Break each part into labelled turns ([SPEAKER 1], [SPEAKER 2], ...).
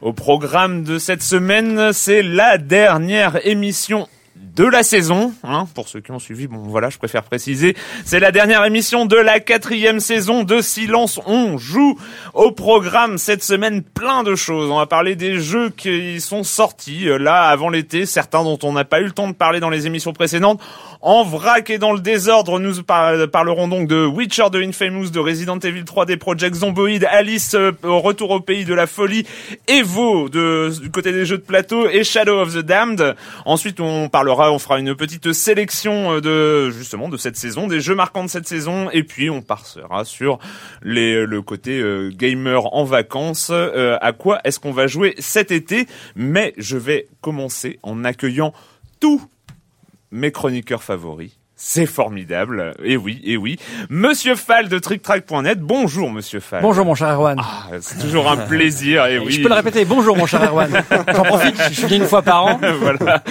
[SPEAKER 1] Au programme de cette semaine, c'est la dernière émission de la saison, hein, pour ceux qui ont suivi, bon voilà, je préfère préciser, c'est la dernière émission de la quatrième saison de Silence on joue. Au programme cette semaine, plein de choses. On va parler des jeux qui sont sortis euh, là avant l'été, certains dont on n'a pas eu le temps de parler dans les émissions précédentes. En vrac et dans le désordre, nous par- parlerons donc de Witcher, de Infamous, de Resident Evil 3, des Project Zomboid, Alice euh, au retour au pays de la folie, Evo du côté des jeux de plateau et Shadow of the Damned. Ensuite, on parlera, on fera une petite sélection euh, de justement de cette saison, des jeux marquants de cette saison, et puis on passera sur les, le côté euh, gamer en vacances. Euh, à quoi est-ce qu'on va jouer cet été? Mais je vais commencer en accueillant tout mes chroniqueurs favoris. C'est formidable. Et oui, et oui. Monsieur Fall de TrickTrack.net. Bonjour, monsieur Fall.
[SPEAKER 2] Bonjour mon cher Erwan.
[SPEAKER 1] Ah, c'est toujours un plaisir. Et oui.
[SPEAKER 2] Je peux le répéter, bonjour mon cher Erwan. J'en profite, je viens une fois par an.
[SPEAKER 1] voilà.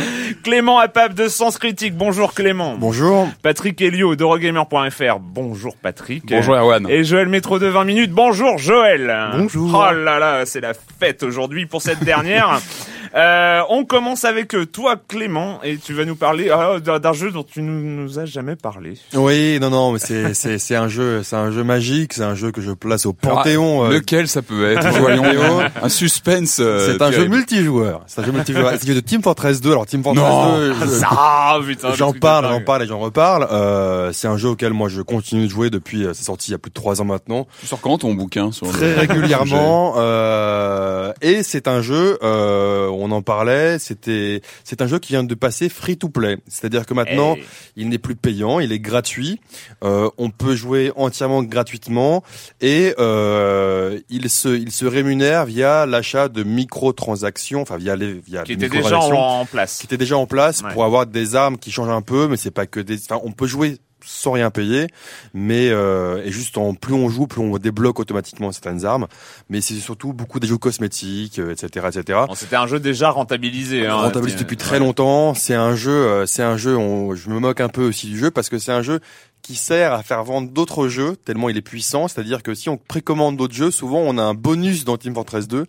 [SPEAKER 1] Clément Apap de Sens Critique. Bonjour Clément.
[SPEAKER 3] Bonjour.
[SPEAKER 1] Patrick Helio d'Eurogamer.fr. Bonjour Patrick.
[SPEAKER 4] Bonjour, Erwan.
[SPEAKER 1] Et Joël Métro de 20 minutes. Bonjour Joël.
[SPEAKER 3] Bonjour.
[SPEAKER 1] Oh là là, c'est la fête aujourd'hui pour cette dernière. Euh, on commence avec euh, toi Clément et tu vas nous parler ah, d'un jeu dont tu nous, nous as jamais parlé.
[SPEAKER 3] Oui, non, non, mais c'est c'est c'est un jeu, c'est un jeu magique, c'est un jeu que je place au panthéon. euh,
[SPEAKER 4] Lequel ça peut être Voyons. Un suspense. euh,
[SPEAKER 3] c'est un jeu multijoueur. C'est un jeu multijoueur. C'est un jeu de Team Fortress 2. Alors Team Fortress
[SPEAKER 4] Non.
[SPEAKER 3] 2, je-
[SPEAKER 1] Ah putain. le
[SPEAKER 3] j'en
[SPEAKER 1] truc de
[SPEAKER 3] parle, j'en parle et j'en reparle. Euh, c'est un jeu auquel moi je continue de jouer depuis. euh, C'est sorti il y a plus de trois ans maintenant,
[SPEAKER 4] Tu sors quand ton bouquin sur le-
[SPEAKER 3] très régulièrement. euh, et c'est un jeu. Euh, on en parlait. C'était c'est un jeu qui vient de passer free to play. C'est-à-dire que maintenant
[SPEAKER 1] Hey.
[SPEAKER 3] Il n'est plus payant, il est gratuit. Euh, on peut jouer entièrement gratuitement et euh, il se il se rémunère via l'achat de microtransactions, enfin via les via
[SPEAKER 1] Qui était déjà en, place.
[SPEAKER 3] qui étaient déjà en place
[SPEAKER 1] Ouais.
[SPEAKER 3] pour avoir des armes qui changent un peu, mais c'est pas que des. Enfin, on peut jouer sans rien payer, mais euh, et juste en plus on joue, plus on débloque automatiquement certaines armes. Mais c'est surtout beaucoup des jeux cosmétiques, euh, etc., etc.
[SPEAKER 1] Bon, C'était un jeu déjà rentabilisé. Hein,
[SPEAKER 3] rentabilise
[SPEAKER 1] T'es-
[SPEAKER 3] depuis très longtemps. C'est un jeu, euh, c'est un jeu. on- je me moque un peu aussi du jeu parce que c'est un jeu qui sert à faire vendre d'autres jeux tellement il est puissant. C'est-à-dire que si on précommande d'autres jeux, souvent on a un bonus dans Team Fortress 2.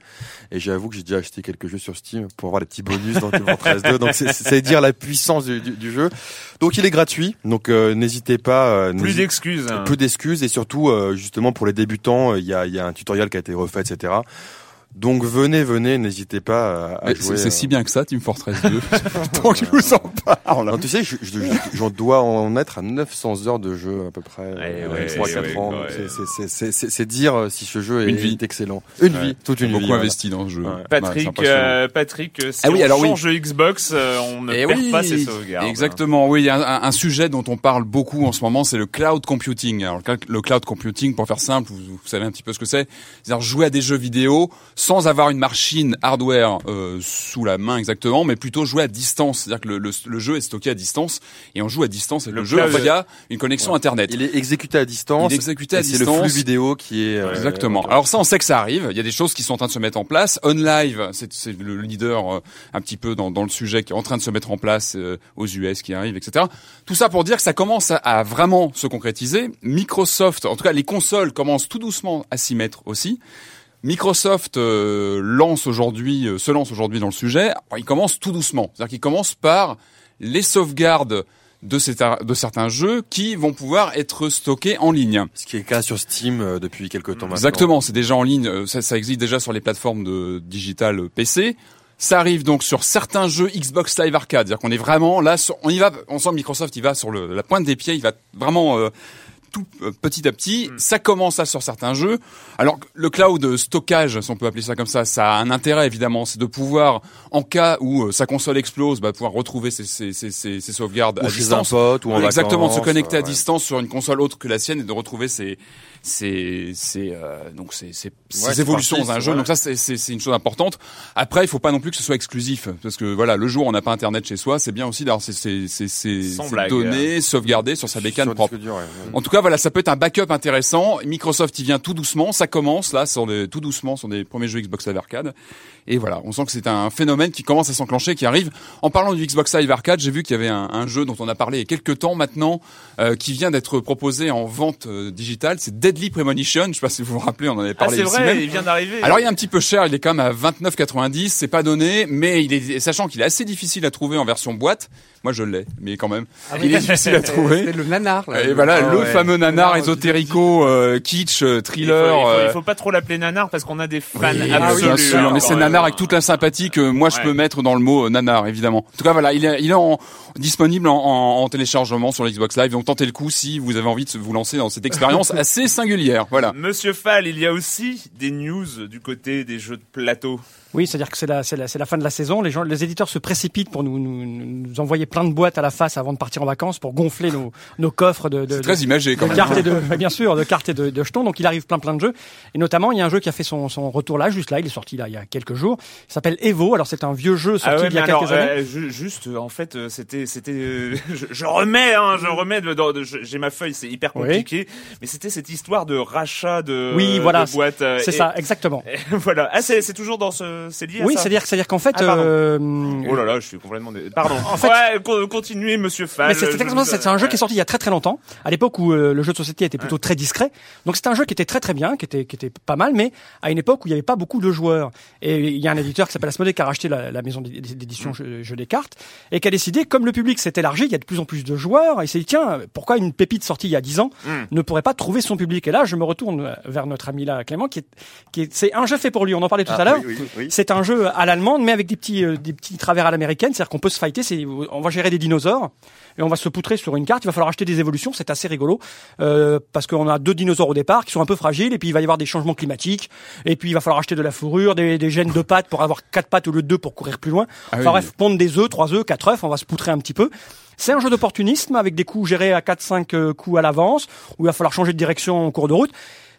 [SPEAKER 3] Et j'avoue que j'ai déjà acheté quelques jeux sur Steam pour avoir des petits bonus dans Team Fortress 2. Donc c'est- dire la puissance du, du- du jeu. Donc il est gratuit. Donc euh, n'hésitez pas. euh,
[SPEAKER 1] Plus d'excuses. hein.
[SPEAKER 3] peu d'excuses et surtout euh, justement pour les débutants, euh, il y, a, il y a un tutoriel qui a été refait, etc. Donc venez, venez, n'hésitez pas à, à jouer.
[SPEAKER 4] C'est c'est si
[SPEAKER 3] euh.
[SPEAKER 4] bien que ça, Team Fortress 2. Tant que je vous en parle.
[SPEAKER 3] Non, tu sais, je- je- je- j'en dois en être à 900 heures de jeu à peu près,
[SPEAKER 1] Ouais,
[SPEAKER 3] euh,
[SPEAKER 1] ouais,
[SPEAKER 3] 3-4
[SPEAKER 1] ouais,
[SPEAKER 3] ans.
[SPEAKER 1] ouais.
[SPEAKER 3] C'est- c'est- c'est- C'est c'est- c'est dire euh, si ce jeu est,
[SPEAKER 4] Une vie.
[SPEAKER 3] est excellent. Une
[SPEAKER 4] Ouais.
[SPEAKER 3] vie, toute une
[SPEAKER 4] Beaucoup
[SPEAKER 3] vie. voilà.
[SPEAKER 4] investi dans ce jeu.
[SPEAKER 1] Patrick, euh, Patrick, euh, si
[SPEAKER 4] Ah oui,
[SPEAKER 1] on
[SPEAKER 4] alors oui.
[SPEAKER 1] change de Xbox, euh, on ne
[SPEAKER 4] Eh
[SPEAKER 1] perd
[SPEAKER 4] oui,
[SPEAKER 1] pas ses sauvegardes.
[SPEAKER 4] Exactement, oui. Il y a un, un sujet dont on parle beaucoup en ce moment, c'est le cloud computing. Alors, le cl- le cloud computing, pour faire simple, vous, vous savez un petit peu ce que c'est. C'est-à-dire jouer à des jeux vidéo sans avoir une machine hardware euh, sous la main exactement, mais plutôt jouer à distance. C'est-à-dire que le, le- le jeu est stocké à distance et on joue à distance avec
[SPEAKER 1] Le
[SPEAKER 4] le, jeu via une connexion Internet.
[SPEAKER 3] Il est exécuté à distance.
[SPEAKER 4] Il est exécuté à
[SPEAKER 3] et C'est le
[SPEAKER 4] distance.
[SPEAKER 3] flux vidéo qui est. euh,
[SPEAKER 4] Exactement. Alors ça, on sait que ça arrive. Il y a des choses qui sont en train de se mettre en place. OnLive, c'est c'est le leader euh, un petit peu dans, dans le sujet qui est en train de se mettre en place euh, aux US qui arrive, etc. Tout ça pour dire que ça commence à, à vraiment se concrétiser. Microsoft, en tout cas les consoles commencent tout doucement à s'y mettre aussi. Microsoft euh, lance aujourd'hui, euh, se lance aujourd'hui dans le sujet. Alors, il commence tout doucement, c'est-à-dire qu'il commence par les sauvegardes de certains jeux qui vont pouvoir être stockés en ligne.
[SPEAKER 3] Ce qui est le cas sur Steam euh, depuis quelques temps maintenant.
[SPEAKER 4] Exactement, c'est déjà en ligne, euh, ça, ça existe déjà sur les plateformes de digital euh, PC. Ça arrive donc sur certains jeux Xbox Live Arcade, c'est-à-dire qu'on est vraiment là, sur- on y va, on sent Microsoft, il va sur le- la pointe des pieds, il va vraiment euh, tout euh, petit à petit. Ça commence là sur certains jeux. Alors le cloud stockage, si on peut appeler ça comme ça, ça a un intérêt évidemment, c'est de pouvoir, en cas où euh, sa console explose, bah, pouvoir retrouver ses, ses, ses, ses- ses sauvegardes
[SPEAKER 3] Ou
[SPEAKER 4] à
[SPEAKER 3] chez
[SPEAKER 4] distance.
[SPEAKER 3] un pote ou en
[SPEAKER 4] Exactement, de se connecter à
[SPEAKER 3] ouais.
[SPEAKER 4] distance sur une console autre que la sienne et de retrouver ses ses ses euh, donc ces ces
[SPEAKER 3] Ouais, c'est
[SPEAKER 4] évolutions dans un
[SPEAKER 3] c'est-
[SPEAKER 4] jeu.
[SPEAKER 3] voilà.
[SPEAKER 4] Donc ça c'est c'est c'est une chose importante. Après, il faut pas non plus que ce soit exclusif parce que voilà, le jour où on n'a pas internet chez soi, c'est bien aussi d'avoir ces ces ces, ces, ces données sauvegardées sur sa bécane
[SPEAKER 3] Sur
[SPEAKER 4] propre.
[SPEAKER 3] dur, ouais.
[SPEAKER 4] En tout cas, voilà, ça peut être un backup intéressant. Microsoft, il vient tout doucement. Ça commence là, sur des, tout doucement, sur des premiers jeux Xbox Live Arcade. Et voilà, on sent que c'est un phénomène qui commence à s'enclencher, qui arrive. En parlant du Xbox Live Arcade, j'ai vu qu'il y avait un, un jeu dont on a parlé il y a quelques temps maintenant, euh, qui vient d'être proposé en vente euh, digitale. C'est Deadly Premonition. Je sais pas si vous vous rappelez, on en avait
[SPEAKER 1] Ah,
[SPEAKER 4] parlé
[SPEAKER 1] c'est
[SPEAKER 4] ici
[SPEAKER 1] vrai,
[SPEAKER 4] même.
[SPEAKER 1] il vient d'arriver.
[SPEAKER 4] Alors il est un petit peu cher, il est quand même à 29,90, c'est pas donné, mais il est sachant qu'il est assez difficile à trouver en version boîte. Moi je l'ai, mais quand même, il est difficile à trouver.
[SPEAKER 2] C'est le nanar. Là.
[SPEAKER 4] Et voilà,
[SPEAKER 3] Ah
[SPEAKER 4] le
[SPEAKER 3] ouais.
[SPEAKER 4] fameux nanar
[SPEAKER 2] Nanar
[SPEAKER 4] ésotérico, euh, kitsch, euh,
[SPEAKER 1] il faut,
[SPEAKER 4] thriller.
[SPEAKER 1] il faut-
[SPEAKER 4] euh,
[SPEAKER 1] il faut pas trop l'appeler nanar parce qu'on a des fans
[SPEAKER 4] oui,
[SPEAKER 1] absolus.
[SPEAKER 4] bien sûr,
[SPEAKER 1] hein,
[SPEAKER 4] mais c'est nanar avec toute la sympathie que moi je peux mettre dans le mot nanar, évidemment. En tout cas, voilà, il est, il est en, disponible en, en- en téléchargement sur l'Xbox Live, donc tentez le coup si vous avez envie de vous lancer dans cette expérience assez
[SPEAKER 1] Monsieur Fall, il y a aussi des news du côté des jeux de plateau.
[SPEAKER 2] Oui, c'est-à-dire que c'est la, c'est la, c'est la fin de la saison. Les gens, les éditeurs se précipitent pour nous, nous, nous envoyer plein de boîtes à la face avant de partir en vacances pour gonfler nos, nos coffres de, de,
[SPEAKER 4] C'est très
[SPEAKER 2] de-
[SPEAKER 4] imagé quand
[SPEAKER 2] de
[SPEAKER 4] même.
[SPEAKER 2] cartes et de, bien sûr, de cartes et de, de jetons. Donc il arrive plein plein de jeux. Et notamment, il y a un jeu qui a fait son, son retour là, juste là. Il est sorti là il y a quelques jours. Il s'appelle Evo. Alors c'est un vieux jeu sorti
[SPEAKER 1] Ah ouais,
[SPEAKER 2] il y a
[SPEAKER 1] mais
[SPEAKER 2] quelques
[SPEAKER 1] alors,
[SPEAKER 2] années.
[SPEAKER 1] euh, ju- juste, euh, en fait, euh, c'était, c'était, euh, je, je remets, hein, je remets, de, de- de- je- j'ai ma feuille, c'est hyper
[SPEAKER 2] Oui.
[SPEAKER 1] compliqué, mais c'était cette histoire de rachat de,
[SPEAKER 2] Oui, voilà,
[SPEAKER 1] de boîtes.
[SPEAKER 2] C'est
[SPEAKER 1] et-
[SPEAKER 2] ça, exactement.
[SPEAKER 1] et voilà. Ah, c'est, c'est toujours dans ce, c'est lié à
[SPEAKER 2] Oui,
[SPEAKER 1] ça
[SPEAKER 2] c'est-à-dire, c'est-à-dire qu'en fait,
[SPEAKER 1] Ah, pardon.
[SPEAKER 2] euh,
[SPEAKER 1] Oh là là, je suis complètement. dé- Pardon.
[SPEAKER 2] En fait-
[SPEAKER 1] ouais, co- continuez, Monsieur Fall.
[SPEAKER 2] Mais c'est
[SPEAKER 1] Je-
[SPEAKER 2] exactement ça. C'est un jeu qui est sorti il y a très très longtemps, à l'époque où euh, le jeu de société était plutôt très discret. Donc c'est un jeu qui était très très bien, qui était qui était pas mal, mais à une époque où il n'y avait pas beaucoup de joueurs. Et il y a un éditeur qui s'appelle Asmodee qui a racheté la, la maison d'édi- d'édition jeu, jeu des cartes et qui a décidé, comme le public s'est élargi, il y a de plus en plus de joueurs, et il s'est dit tiens, pourquoi une pépite sortie il y a 10 ans
[SPEAKER 1] Mm.
[SPEAKER 2] ne pourrait pas trouver son public? Et là, je me retourne vers notre ami là, Clément, qui est qui est c'est un jeu fait pour lui. On en parlait tout
[SPEAKER 3] Ah,
[SPEAKER 2] à l'heure. C'est un jeu à l'allemande, mais avec des petits, euh, des petits travers à l'américaine. C'est-à-dire qu'on peut se fighter. C'est, on va gérer des dinosaures et on va se poutrer sur une carte. Il va falloir acheter des évolutions. C'est assez rigolo euh, parce qu'on a deux dinosaures au départ qui sont un peu fragiles et puis il va y avoir des changements climatiques et puis il va falloir acheter de la fourrure, des, des gènes de pattes pour avoir quatre pattes au lieu de deux pour courir plus loin.
[SPEAKER 4] Ah
[SPEAKER 2] enfin
[SPEAKER 4] oui.
[SPEAKER 2] bref, pondre des œufs, trois œufs, quatre œufs. On va se poutrer un petit peu. C'est un jeu d'opportunisme avec des coups gérés à 4-5 euh, coups à l'avance où il va falloir changer de direction en cours de route.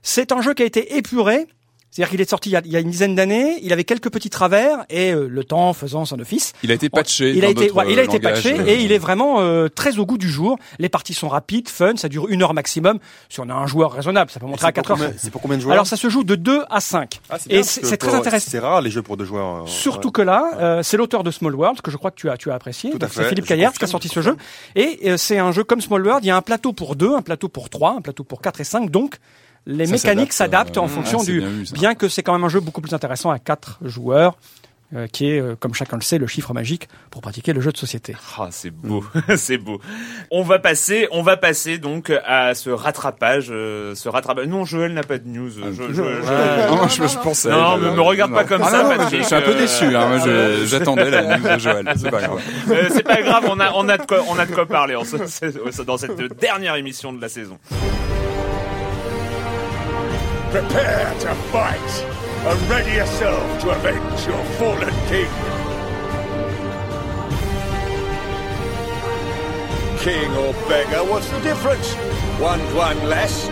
[SPEAKER 2] C'est un jeu qui a été épuré. C'est-à-dire qu'il est sorti il y a, il y a une dizaine d'années, il avait quelques petits travers et euh, le temps faisant son office.
[SPEAKER 4] Il a été patché.
[SPEAKER 2] Il a été, ouais, il a été patché
[SPEAKER 4] euh,
[SPEAKER 2] et il est vraiment euh, très au goût du jour. Les parties sont rapides, fun, ça dure une heure maximum. Si on a un joueur raisonnable, ça peut monter à
[SPEAKER 3] C'est pour
[SPEAKER 2] 4 heures.
[SPEAKER 3] C'est pour combien de joueurs
[SPEAKER 2] Alors ça se joue de 2 à 5.
[SPEAKER 3] Ah, c'est
[SPEAKER 2] et c'est très intéressant.
[SPEAKER 3] C'est rare les jeux pour deux joueurs. euh,
[SPEAKER 2] Surtout
[SPEAKER 3] ouais.
[SPEAKER 2] que là, euh, c'est l'auteur de Small World que je crois que tu as tu as apprécié.
[SPEAKER 3] Tout à
[SPEAKER 2] Donc, C'est Philippe Caillard qui a sorti ce jeu. Et euh, c'est un jeu comme Small World. Il y a un plateau pour deux, un plateau pour trois, un plateau pour quatre et cinq. Donc les
[SPEAKER 4] Ça
[SPEAKER 2] mécaniques
[SPEAKER 4] s'adapte,
[SPEAKER 2] s'adaptent
[SPEAKER 4] euh,
[SPEAKER 2] en
[SPEAKER 4] ah,
[SPEAKER 2] fonction du.
[SPEAKER 4] bien vu, ça.
[SPEAKER 2] Bien que c'est quand même un jeu beaucoup plus intéressant à quatre joueurs. euh, qui est, euh, comme chacun le sait, le chiffre magique pour pratiquer le jeu de société.
[SPEAKER 5] Ah, c'est beau, c'est beau. On va passer, on va passer donc à ce rattrapage, euh, ce rattrapage. Non, Joël n'a pas de news. Je, je, je-
[SPEAKER 4] Non, je, je pensais.
[SPEAKER 5] Non,
[SPEAKER 4] je-
[SPEAKER 5] me- me regarde pas comme
[SPEAKER 4] Ah
[SPEAKER 5] ça, Patrick,
[SPEAKER 4] je, suis un peu déçu. Hein, j'attendais la news de Joël. C'est pas grave.
[SPEAKER 5] C'est pas grave, on a, on a de quoi, on a de quoi parler en ce- c'est- dans cette dernière émission de la saison.
[SPEAKER 6] Prepare to fight, and ready yourself to avenge your fallen king. King or beggar, what's the difference? One one less.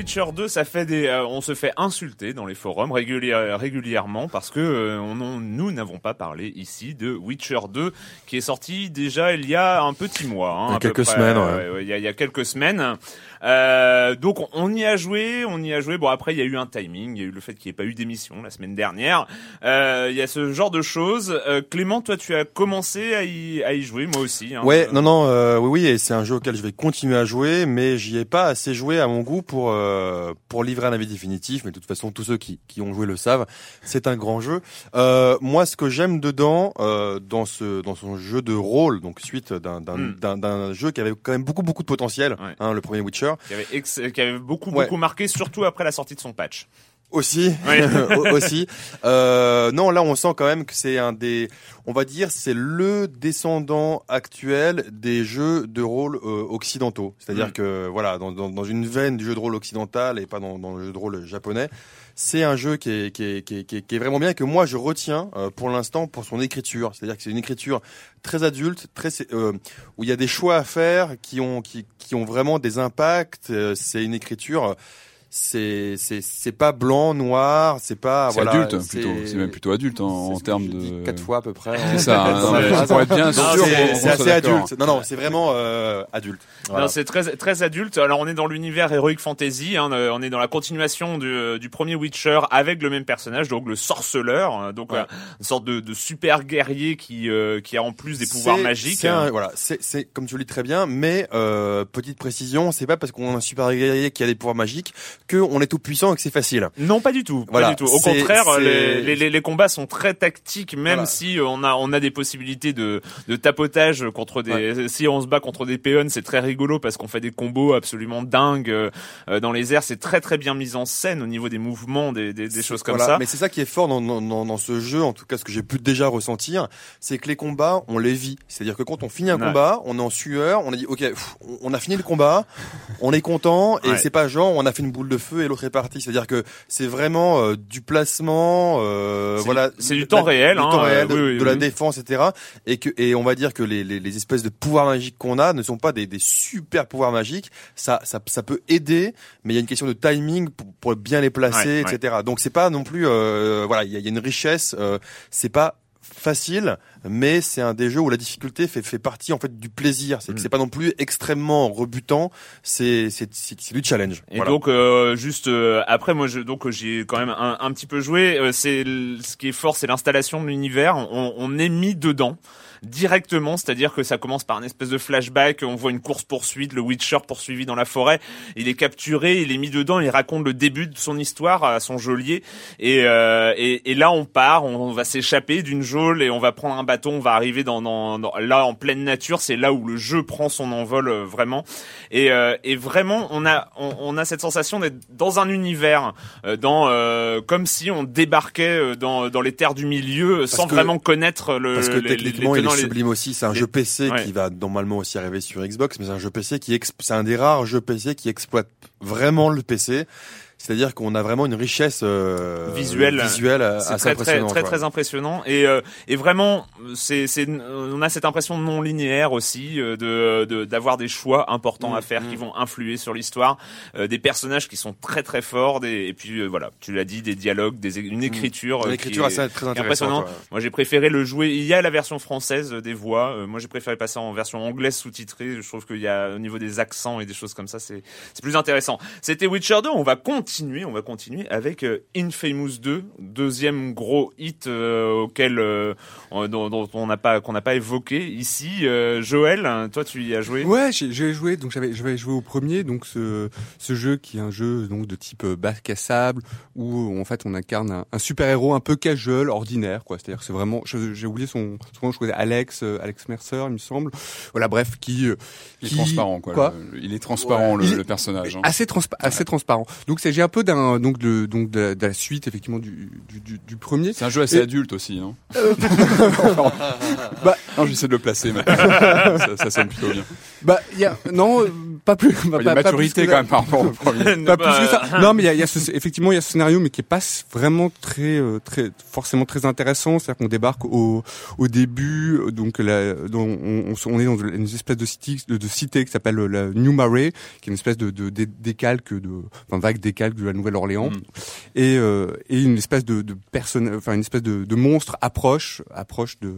[SPEAKER 7] Witcher
[SPEAKER 5] 2, ça fait des, euh, on se fait insulter dans les forums régulière- régulièrement parce que euh, on, on- nous n'avons pas parlé ici de Witcher 2 qui est sorti déjà il y a un petit mois. hein,
[SPEAKER 3] Il y a quelques
[SPEAKER 5] près,
[SPEAKER 3] semaines, ouais.
[SPEAKER 5] euh, ouais, il, y a, il y a quelques semaines. Euh, donc on y a joué, on y a joué. Bon après il y a eu un timing, il y a eu le fait qu'il n'y ait pas eu d'émission la semaine dernière. Euh, il y a ce genre de choses. Euh, Clément, toi tu as commencé à y, à y jouer, moi aussi. hein.
[SPEAKER 3] Ouais, non, non, euh, oui, oui, et c'est un jeu auquel je vais continuer à jouer, mais j'y ai pas assez joué à mon goût pour euh, pour livrer un avis définitif. Mais de toute façon, tous ceux qui qui ont joué le savent, c'est un grand jeu. Euh, moi, ce que j'aime dedans, euh, dans ce dans son jeu de rôle, donc suite d'un d'un
[SPEAKER 5] Mm.
[SPEAKER 3] jeu qui avait quand même beaucoup beaucoup de potentiel,
[SPEAKER 5] Ouais.
[SPEAKER 3] hein, le premier Witcher.
[SPEAKER 5] Qui avait, ex- qui avait beaucoup
[SPEAKER 3] Ouais.
[SPEAKER 5] beaucoup marqué, surtout après la sortie de son patch.
[SPEAKER 3] Aussi,
[SPEAKER 5] Oui.
[SPEAKER 3] Aussi. Euh, non, là, on sent quand même que c'est un des, on va dire, c'est le descendant actuel des jeux de rôle euh, occidentaux. C'est-à-dire
[SPEAKER 5] Mm.
[SPEAKER 3] que voilà, dans, dans, dans une veine du jeu de rôle occidental et pas dans, dans le jeu de rôle japonais, c'est un jeu qui est, qui est, qui est, qui est, vraiment bien que moi je retiens euh, pour l'instant pour son écriture. C'est-à-dire que c'est une écriture très adulte, très euh, où il y a des choix à faire qui ont qui, qui ont vraiment des impacts. Euh, c'est une écriture c'est c'est c'est pas blanc noir c'est pas
[SPEAKER 4] C'est
[SPEAKER 3] voilà
[SPEAKER 4] adulte, plutôt. C'est même plutôt adulte en,
[SPEAKER 3] c'est
[SPEAKER 4] en termes de.
[SPEAKER 3] quatre fois à peu près
[SPEAKER 4] C'est ça. hein, non, mais pour être bien sûr,
[SPEAKER 3] c'est- assez adulte non non c'est vraiment euh, adulte Voilà.
[SPEAKER 5] C'est très très adulte. Alors on est dans l'univers heroic fantasy. Hein, euh, on est dans la continuation du, du premier Witcher avec le même personnage, donc le sorceleur, hein, donc
[SPEAKER 3] Ouais.
[SPEAKER 5] euh, une sorte de, de super guerrier qui euh, qui a en plus des pouvoirs magiques.
[SPEAKER 3] c'est un- voilà, c'est c'est comme tu le dis très bien, mais euh, petite précision, c'est pas parce qu'on a un super guerrier qui a des pouvoirs magiques que on est tout puissant et que c'est facile.
[SPEAKER 5] Non, pas du tout.
[SPEAKER 3] Voilà,
[SPEAKER 5] pas du tout. Au contraire,
[SPEAKER 3] c'est-
[SPEAKER 5] les, les, les- les combats sont très tactiques, même
[SPEAKER 3] Voilà.
[SPEAKER 5] si euh, on a on a des possibilités de de tapotage contre des. Si on se bat contre des péons, c'est très rigolo parce qu'on fait des combos absolument dingues euh, euh, dans les airs. C'est très très bien mis en scène au niveau des mouvements, des des, des choses comme
[SPEAKER 3] Voilà,
[SPEAKER 5] ça.
[SPEAKER 3] Mais c'est ça qui est fort dans, dans, dans, dans ce jeu, en tout cas ce que j'ai pu déjà ressentir, c'est que les combats, on les vit. C'est-à-dire que quand on finit un
[SPEAKER 5] Ouais.
[SPEAKER 3] combat, on est en sueur, on a dit ok, pff, on- on a fini le combat, on est content, et
[SPEAKER 5] Ouais.
[SPEAKER 3] c'est pas genre on a fait une boule de feu et l'autre est parti. C'est-à-dire que c'est vraiment euh, du placement, euh, voilà,
[SPEAKER 5] c'est du temps réel,
[SPEAKER 3] du
[SPEAKER 5] hein,
[SPEAKER 3] temps réel,
[SPEAKER 5] euh,
[SPEAKER 3] de,
[SPEAKER 5] oui, oui,
[SPEAKER 3] de la défense, etc. Et que et on va dire que les, les, les espèces de pouvoirs magiques qu'on a ne sont pas des, des super pouvoirs magiques. Ça, ça ça peut aider, mais il y a une question de timing pour, pour bien les placer,
[SPEAKER 5] Ouais,
[SPEAKER 3] etc. Donc c'est pas non plus, euh, voilà, il y, a- y a une richesse. Euh, c'est pas facile, mais c'est un des jeux où la difficulté fait, fait partie en fait du plaisir. C'est que
[SPEAKER 5] Mm.
[SPEAKER 3] c'est pas non plus extrêmement rebutant. C'est c'est c'est du challenge.
[SPEAKER 5] Et
[SPEAKER 3] Voilà.
[SPEAKER 5] donc euh, juste euh, après moi je donc j'ai quand même un, un petit peu joué. Euh, c'est ce qui est fort, c'est l'installation de l'univers. On, on est mis dedans directement, c'est-à-dire que ça commence par une espèce de flashback. On voit une course poursuite, le Witcher poursuivi dans la forêt. Il est capturé, il est mis dedans. Il raconte le début de son histoire à son geôlier. Et, euh, et, et là on part, on va s'échapper d'une geôle et on va prendre un bâton. On va arriver dans, dans, dans- là en pleine nature. C'est là où le jeu prend son envol euh, vraiment. Et, euh, et vraiment, on a, on, on a cette sensation d'être dans un univers, euh, dans, euh, comme si on débarquait dans, dans les terres du milieu, sans
[SPEAKER 3] que-
[SPEAKER 5] vraiment connaître le.
[SPEAKER 3] Parce que
[SPEAKER 5] les-
[SPEAKER 3] techniquement,
[SPEAKER 5] les
[SPEAKER 3] il
[SPEAKER 5] les-
[SPEAKER 3] sublime aussi. C'est un
[SPEAKER 5] les-
[SPEAKER 3] jeu PC
[SPEAKER 5] ouais.
[SPEAKER 3] qui va normalement aussi arriver sur Xbox, mais c'est un jeu PC qui exp- c'est un des rares jeux PC qui exploite vraiment le PC. C'est-à-dire qu'on a vraiment une richesse euh,
[SPEAKER 5] Visuelle.
[SPEAKER 3] visuelle assez
[SPEAKER 5] très très très très impressionnant et euh, et vraiment c'est c'est on a cette impression non linéaire aussi euh, de de- d'avoir des choix importants
[SPEAKER 3] Mm,
[SPEAKER 5] à faire
[SPEAKER 3] mm.
[SPEAKER 5] qui vont influer sur l'histoire euh, des personnages qui sont très très forts des, et puis euh, voilà tu l'as dit des dialogues des une écriture euh,
[SPEAKER 3] Une
[SPEAKER 5] qui
[SPEAKER 3] écriture
[SPEAKER 5] est-
[SPEAKER 3] assez très
[SPEAKER 5] qui est
[SPEAKER 3] intéressante.
[SPEAKER 5] impressionnante.
[SPEAKER 3] ouais.
[SPEAKER 5] moi j'ai préféré le jouer il y a la version française des voix moi j'ai préféré passer en version anglaise sous-titrée je trouve qu'il y a au niveau des accents et des choses comme ça c'est c'est plus intéressant c'était Witcher 2 on va continuer on va continuer avec euh, Infamous 2 deuxième gros hit euh, auquel euh, on- dont, dont on n'a pas qu'on n'a pas évoqué ici Euh, Joël hein, toi tu y as joué?
[SPEAKER 8] Ouais, j'ai joué, donc j'avais j'avais joué au premier, donc ce ce jeu qui est un jeu donc de type euh, bac à sable où en fait on incarne un, un super héros un peu casual, ordinaire quoi. C'est-à-dire que c'est vraiment, j'ai oublié son son nom, je connais Alex euh, Alex Mercer, il me semble. Voilà, bref, qui euh,
[SPEAKER 4] Il est
[SPEAKER 8] qui-
[SPEAKER 4] transparent, quoi.
[SPEAKER 8] Quoi
[SPEAKER 4] Le- il est transparent,
[SPEAKER 8] Ouais.
[SPEAKER 4] le,
[SPEAKER 8] Il-
[SPEAKER 4] le personnage. hein.
[SPEAKER 8] assez transpa assez transparent. Donc il s'agit un peu d'un donc de donc de, de la suite effectivement du du, du, du premier.
[SPEAKER 4] C'est un jeu assez
[SPEAKER 8] Et-
[SPEAKER 4] adulte aussi, non
[SPEAKER 8] Bah,
[SPEAKER 4] Non, j'essaie de le placer, mais ça, ça sonne plutôt bien.
[SPEAKER 8] Bah il y a non euh, pas plus.
[SPEAKER 4] Il y a
[SPEAKER 8] pas- pas plus
[SPEAKER 4] maturité
[SPEAKER 8] que
[SPEAKER 4] quand même par rapport au premier.
[SPEAKER 8] pas plus que ça.
[SPEAKER 5] Bah,
[SPEAKER 8] Non, mais il y a, il y a ce- effectivement il y a ce scénario, mais qui est pas vraiment très, euh, très forcément très intéressant. C'est-à-dire qu'on débarque au, au début, euh, donc la, dans- on, on, s- on est dans une espèce de cité, de, de cité qui s'appelle la New Marais, qui est une espèce de, de, dé- décalque de, enfin vague décalque de la Nouvelle-Orléans,
[SPEAKER 4] Mm.
[SPEAKER 8] et, euh, et une espèce de, de personne, enfin une espèce de, de monstre approche, approche de,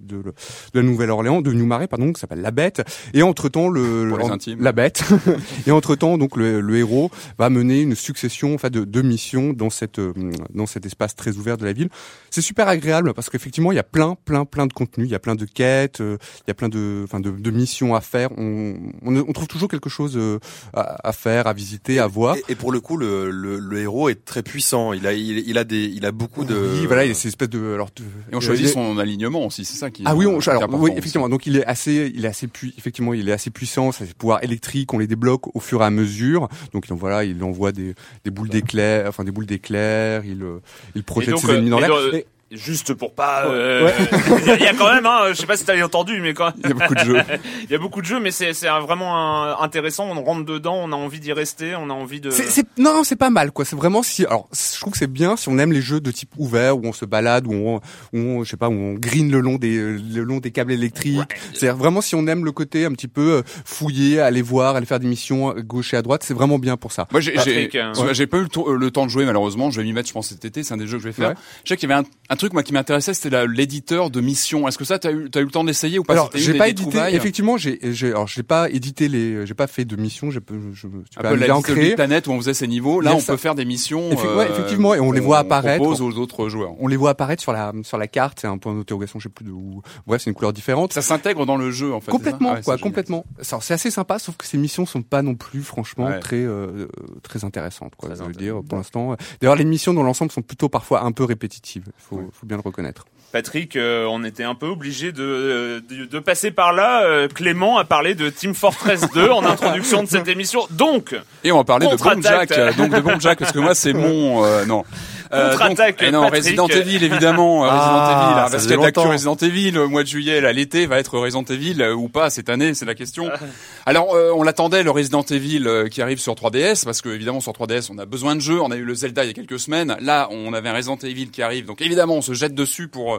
[SPEAKER 8] de, de la Nouvelle-Orléans, de New Marais, pardon, qui s'appelle la Bête. Et entre temps le, en- la Bête. et entre temps donc le, le héros va mener une succession en fait, de, de missions dans cette euh, dans cet espace très ouvert de la ville. C'est super agréable parce qu'effectivement il y a plein plein plein de contenu, il y a plein de quêtes, euh, il y a plein de enfin de, de missions à faire. On, on, on trouve toujours quelque chose euh, à, à faire, à visiter, à voir.
[SPEAKER 3] Et, et pour le coup, le, le, le héros est très puissant. Il a, il, il a des, il a beaucoup de.
[SPEAKER 8] Oui, voilà, il a ces espèces de alors de-
[SPEAKER 4] Et on choisit son alignement aussi, c'est ça qui.
[SPEAKER 8] Ah oui, on,
[SPEAKER 4] qui est
[SPEAKER 8] alors, oui,
[SPEAKER 4] aussi.
[SPEAKER 8] effectivement. Donc il est assez, il est assez pu, effectivement, il est assez puissant. Ses pouvoirs électriques, on les débloque au fur et à mesure. Donc voilà, il envoie des, des boules d'éclair, enfin des boules d'éclair. Il, euh, il projette
[SPEAKER 5] donc,
[SPEAKER 8] ses ennemis dans
[SPEAKER 5] euh,
[SPEAKER 8] l'air.
[SPEAKER 5] Juste pour pas euh, il y a- il y a quand même hein, je sais pas si t'avais entendu mais quand
[SPEAKER 4] Il y a beaucoup de jeux.
[SPEAKER 5] il y a beaucoup de jeux mais c'est vraiment un- intéressant on rentre dedans on a envie d'y rester on a envie de
[SPEAKER 8] C'est, c'est- non, c'est pas mal, quoi. C'est vraiment si. Alors, je trouve que c'est bien si on aime les jeux de type ouvert où on se balade, où on, où on je sais pas, où on grine le long des, le long des câbles électriques. C'est vraiment si on aime le côté un petit peu euh, fouiller, aller voir, aller faire des missions gauche et à droite. C'est vraiment bien pour ça.
[SPEAKER 4] Moi, j'ai, j'ai,
[SPEAKER 5] hein.
[SPEAKER 4] pas eu le, tour- le temps de jouer malheureusement. Je vais m'y mettre, je pense cet été. C'est un des jeux que je vais faire.
[SPEAKER 8] Ouais.
[SPEAKER 4] Je sais qu'il y avait un, un truc moi qui m'intéressait, c'était l'éditeur de mission. Est-ce que ça, t'as eu, t'as eu le temps d'essayer ou pas?
[SPEAKER 8] Alors, j'ai pas édité. Effectivement, j'ai, j'ai, alors j'ai pas édité les, j'ai pas fait de mission. J'ai, je, je, tu
[SPEAKER 4] Un
[SPEAKER 8] peux
[SPEAKER 4] peu la liste de planète où on faisait ces niveaux. Là, on
[SPEAKER 8] ça.
[SPEAKER 4] peut faire des missions.
[SPEAKER 8] Ouais, effectivement, et on les voit apparaître.
[SPEAKER 4] propose aux autres joueurs.
[SPEAKER 8] On les voit apparaître sur la, sur la carte. C'est un point d'interrogation, je sais plus de où. Bref, c'est une couleur différente.
[SPEAKER 4] Ça s'intègre dans le jeu en fait.
[SPEAKER 8] complètement,
[SPEAKER 4] Ah ouais,
[SPEAKER 8] quoi, complètement. C'est assez sympa, sauf que ces missions sont pas non plus, franchement,
[SPEAKER 4] Ouais.
[SPEAKER 8] très, euh, très intéressantes, quoi. Je veux dire, pour l'instant. D'ailleurs, les missions dans l'ensemble sont plutôt parfois un peu répétitives. Faut, faut bien le reconnaître.
[SPEAKER 5] Patrick euh, on était un peu obligé de, de de passer par là Euh, Clément a parlé de Team Fortress 2 en introduction de cette émission donc
[SPEAKER 4] Et on va parler de Bomb. Jack, donc de Bomb Jack parce que moi c'est mon euh, non.
[SPEAKER 5] Contre-attaque,
[SPEAKER 4] donc- eh non. Resident Evil évidemment, euh,
[SPEAKER 3] Ah,
[SPEAKER 4] Resident Evil, hein, parce
[SPEAKER 3] faisait
[SPEAKER 4] qu'il y a l'actu. Resident Evil, le mois de juillet, là, l'été va être Resident Evil euh, ou pas cette année, c'est la question. Alors euh, on l'attendait le Resident Evil euh, qui arrive sur 3DS parce que évidemment sur 3DS on a besoin de jeux, on a eu le Zelda il y a quelques semaines, là on avait un Resident Evil qui arrive, donc évidemment on se jette dessus pour euh,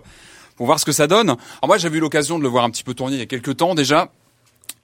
[SPEAKER 4] pour voir ce que ça donne. Alors moi j'avais eu l'occasion de le voir un petit peu tourner il y a quelques temps déjà.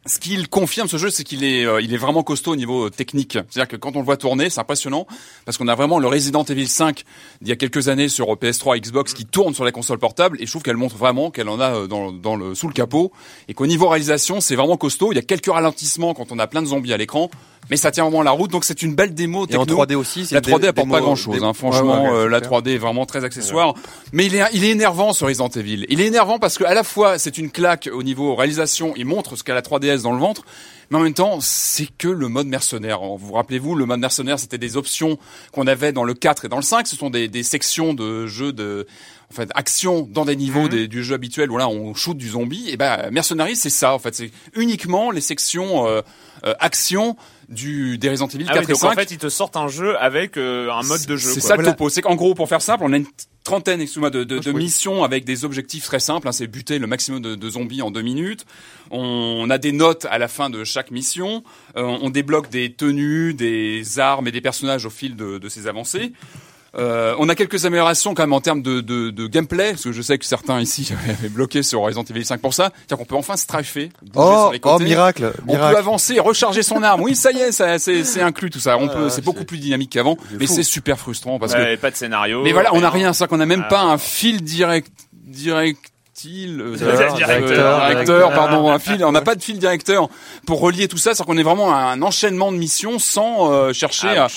[SPEAKER 4] Ce qu'il confirme ce jeu, c'est qu'il est, euh, il est vraiment costaud au niveau euh, technique. C'est-à-dire que quand on le voit tourner, c'est impressionnant parce qu'on a vraiment le Resident Evil 5 d'il y a quelques années sur euh, PS3, Xbox qui tourne sur la console portable et je trouve qu'elle montre vraiment qu'elle en a euh, dans, dans le sous le capot et qu'au niveau réalisation, c'est vraiment costaud. Il y a quelques ralentissements quand on a plein de zombies à l'écran, mais ça tient vraiment la route. Donc c'est une belle démo
[SPEAKER 3] Et en
[SPEAKER 4] techno.
[SPEAKER 3] 3D aussi. c'est
[SPEAKER 4] La
[SPEAKER 3] une dé-
[SPEAKER 4] 3D apporte pas grand chose,
[SPEAKER 3] dé-
[SPEAKER 4] hein. franchement.
[SPEAKER 8] Ouais, ouais,
[SPEAKER 4] euh, la
[SPEAKER 8] c'est
[SPEAKER 4] 3D est vraiment très accessoire, mais il est, il est énervant ce Resident Evil. Il est énervant parce que à la fois c'est une claque au niveau réalisation, il montre ce qu'a la 3DS dans le ventre, mais en même temps c'est que le mode mercenaire. Vous vous rappelez-vous, le mode mercenaire c'était des options qu'on avait dans le 4 et dans le 5. Ce sont des, des sections de jeux de en fait, action dans des
[SPEAKER 5] Mhm.
[SPEAKER 4] niveaux des- du jeu habituel où là on shoot du zombie. Et ben Mercenaries c'est ça en fait, c'est uniquement les sections euh, euh, action du des Resident Evil
[SPEAKER 5] ah
[SPEAKER 4] 4
[SPEAKER 5] oui,
[SPEAKER 4] et
[SPEAKER 5] donc
[SPEAKER 4] 5.
[SPEAKER 5] en fait ils te sortent un jeu avec euh, un mode de jeu
[SPEAKER 4] C'est ça le topo. C'est qu'en gros, pour faire simple, on a une, trentaine, excuse-moi, de, de, de missions avec des objectifs très simples. Hein, c'est buter le maximum de, de, zombies en deux minutes. On a des notes à la fin de chaque mission. Euh, on débloque des tenues, des armes et des personnages au fil de, de ces avancées. Euh, on a quelques améliorations quand même en termes de, de, de, gameplay, parce que je sais que certains ici avaient bloqué sur Resident Evil 5 pour ça. C'est-à-dire qu'on peut enfin strafer, bouger
[SPEAKER 3] Oh, oh miracle,
[SPEAKER 4] On
[SPEAKER 3] miracle.
[SPEAKER 4] peut avancer, recharger son arme. Oui, ça y est, ça, c'est, c'est inclus tout ça. On peut,
[SPEAKER 3] Ah,
[SPEAKER 4] c'est beaucoup plus dynamique qu'avant, mais c'est super frustrant parce
[SPEAKER 1] Ouais,
[SPEAKER 4] que.
[SPEAKER 1] pas de scénario.
[SPEAKER 4] Mais voilà, on n'a rien,
[SPEAKER 1] rien.
[SPEAKER 4] ça qu'on a même
[SPEAKER 1] Ah.
[SPEAKER 4] pas un fil direct, directil, euh,
[SPEAKER 1] Directeur,
[SPEAKER 4] directeur,
[SPEAKER 1] directeur.
[SPEAKER 4] pardon, un fil. On n'a pas de fil directeur pour relier tout ça, c'est qu'on est vraiment un enchaînement de missions sans euh, chercher à.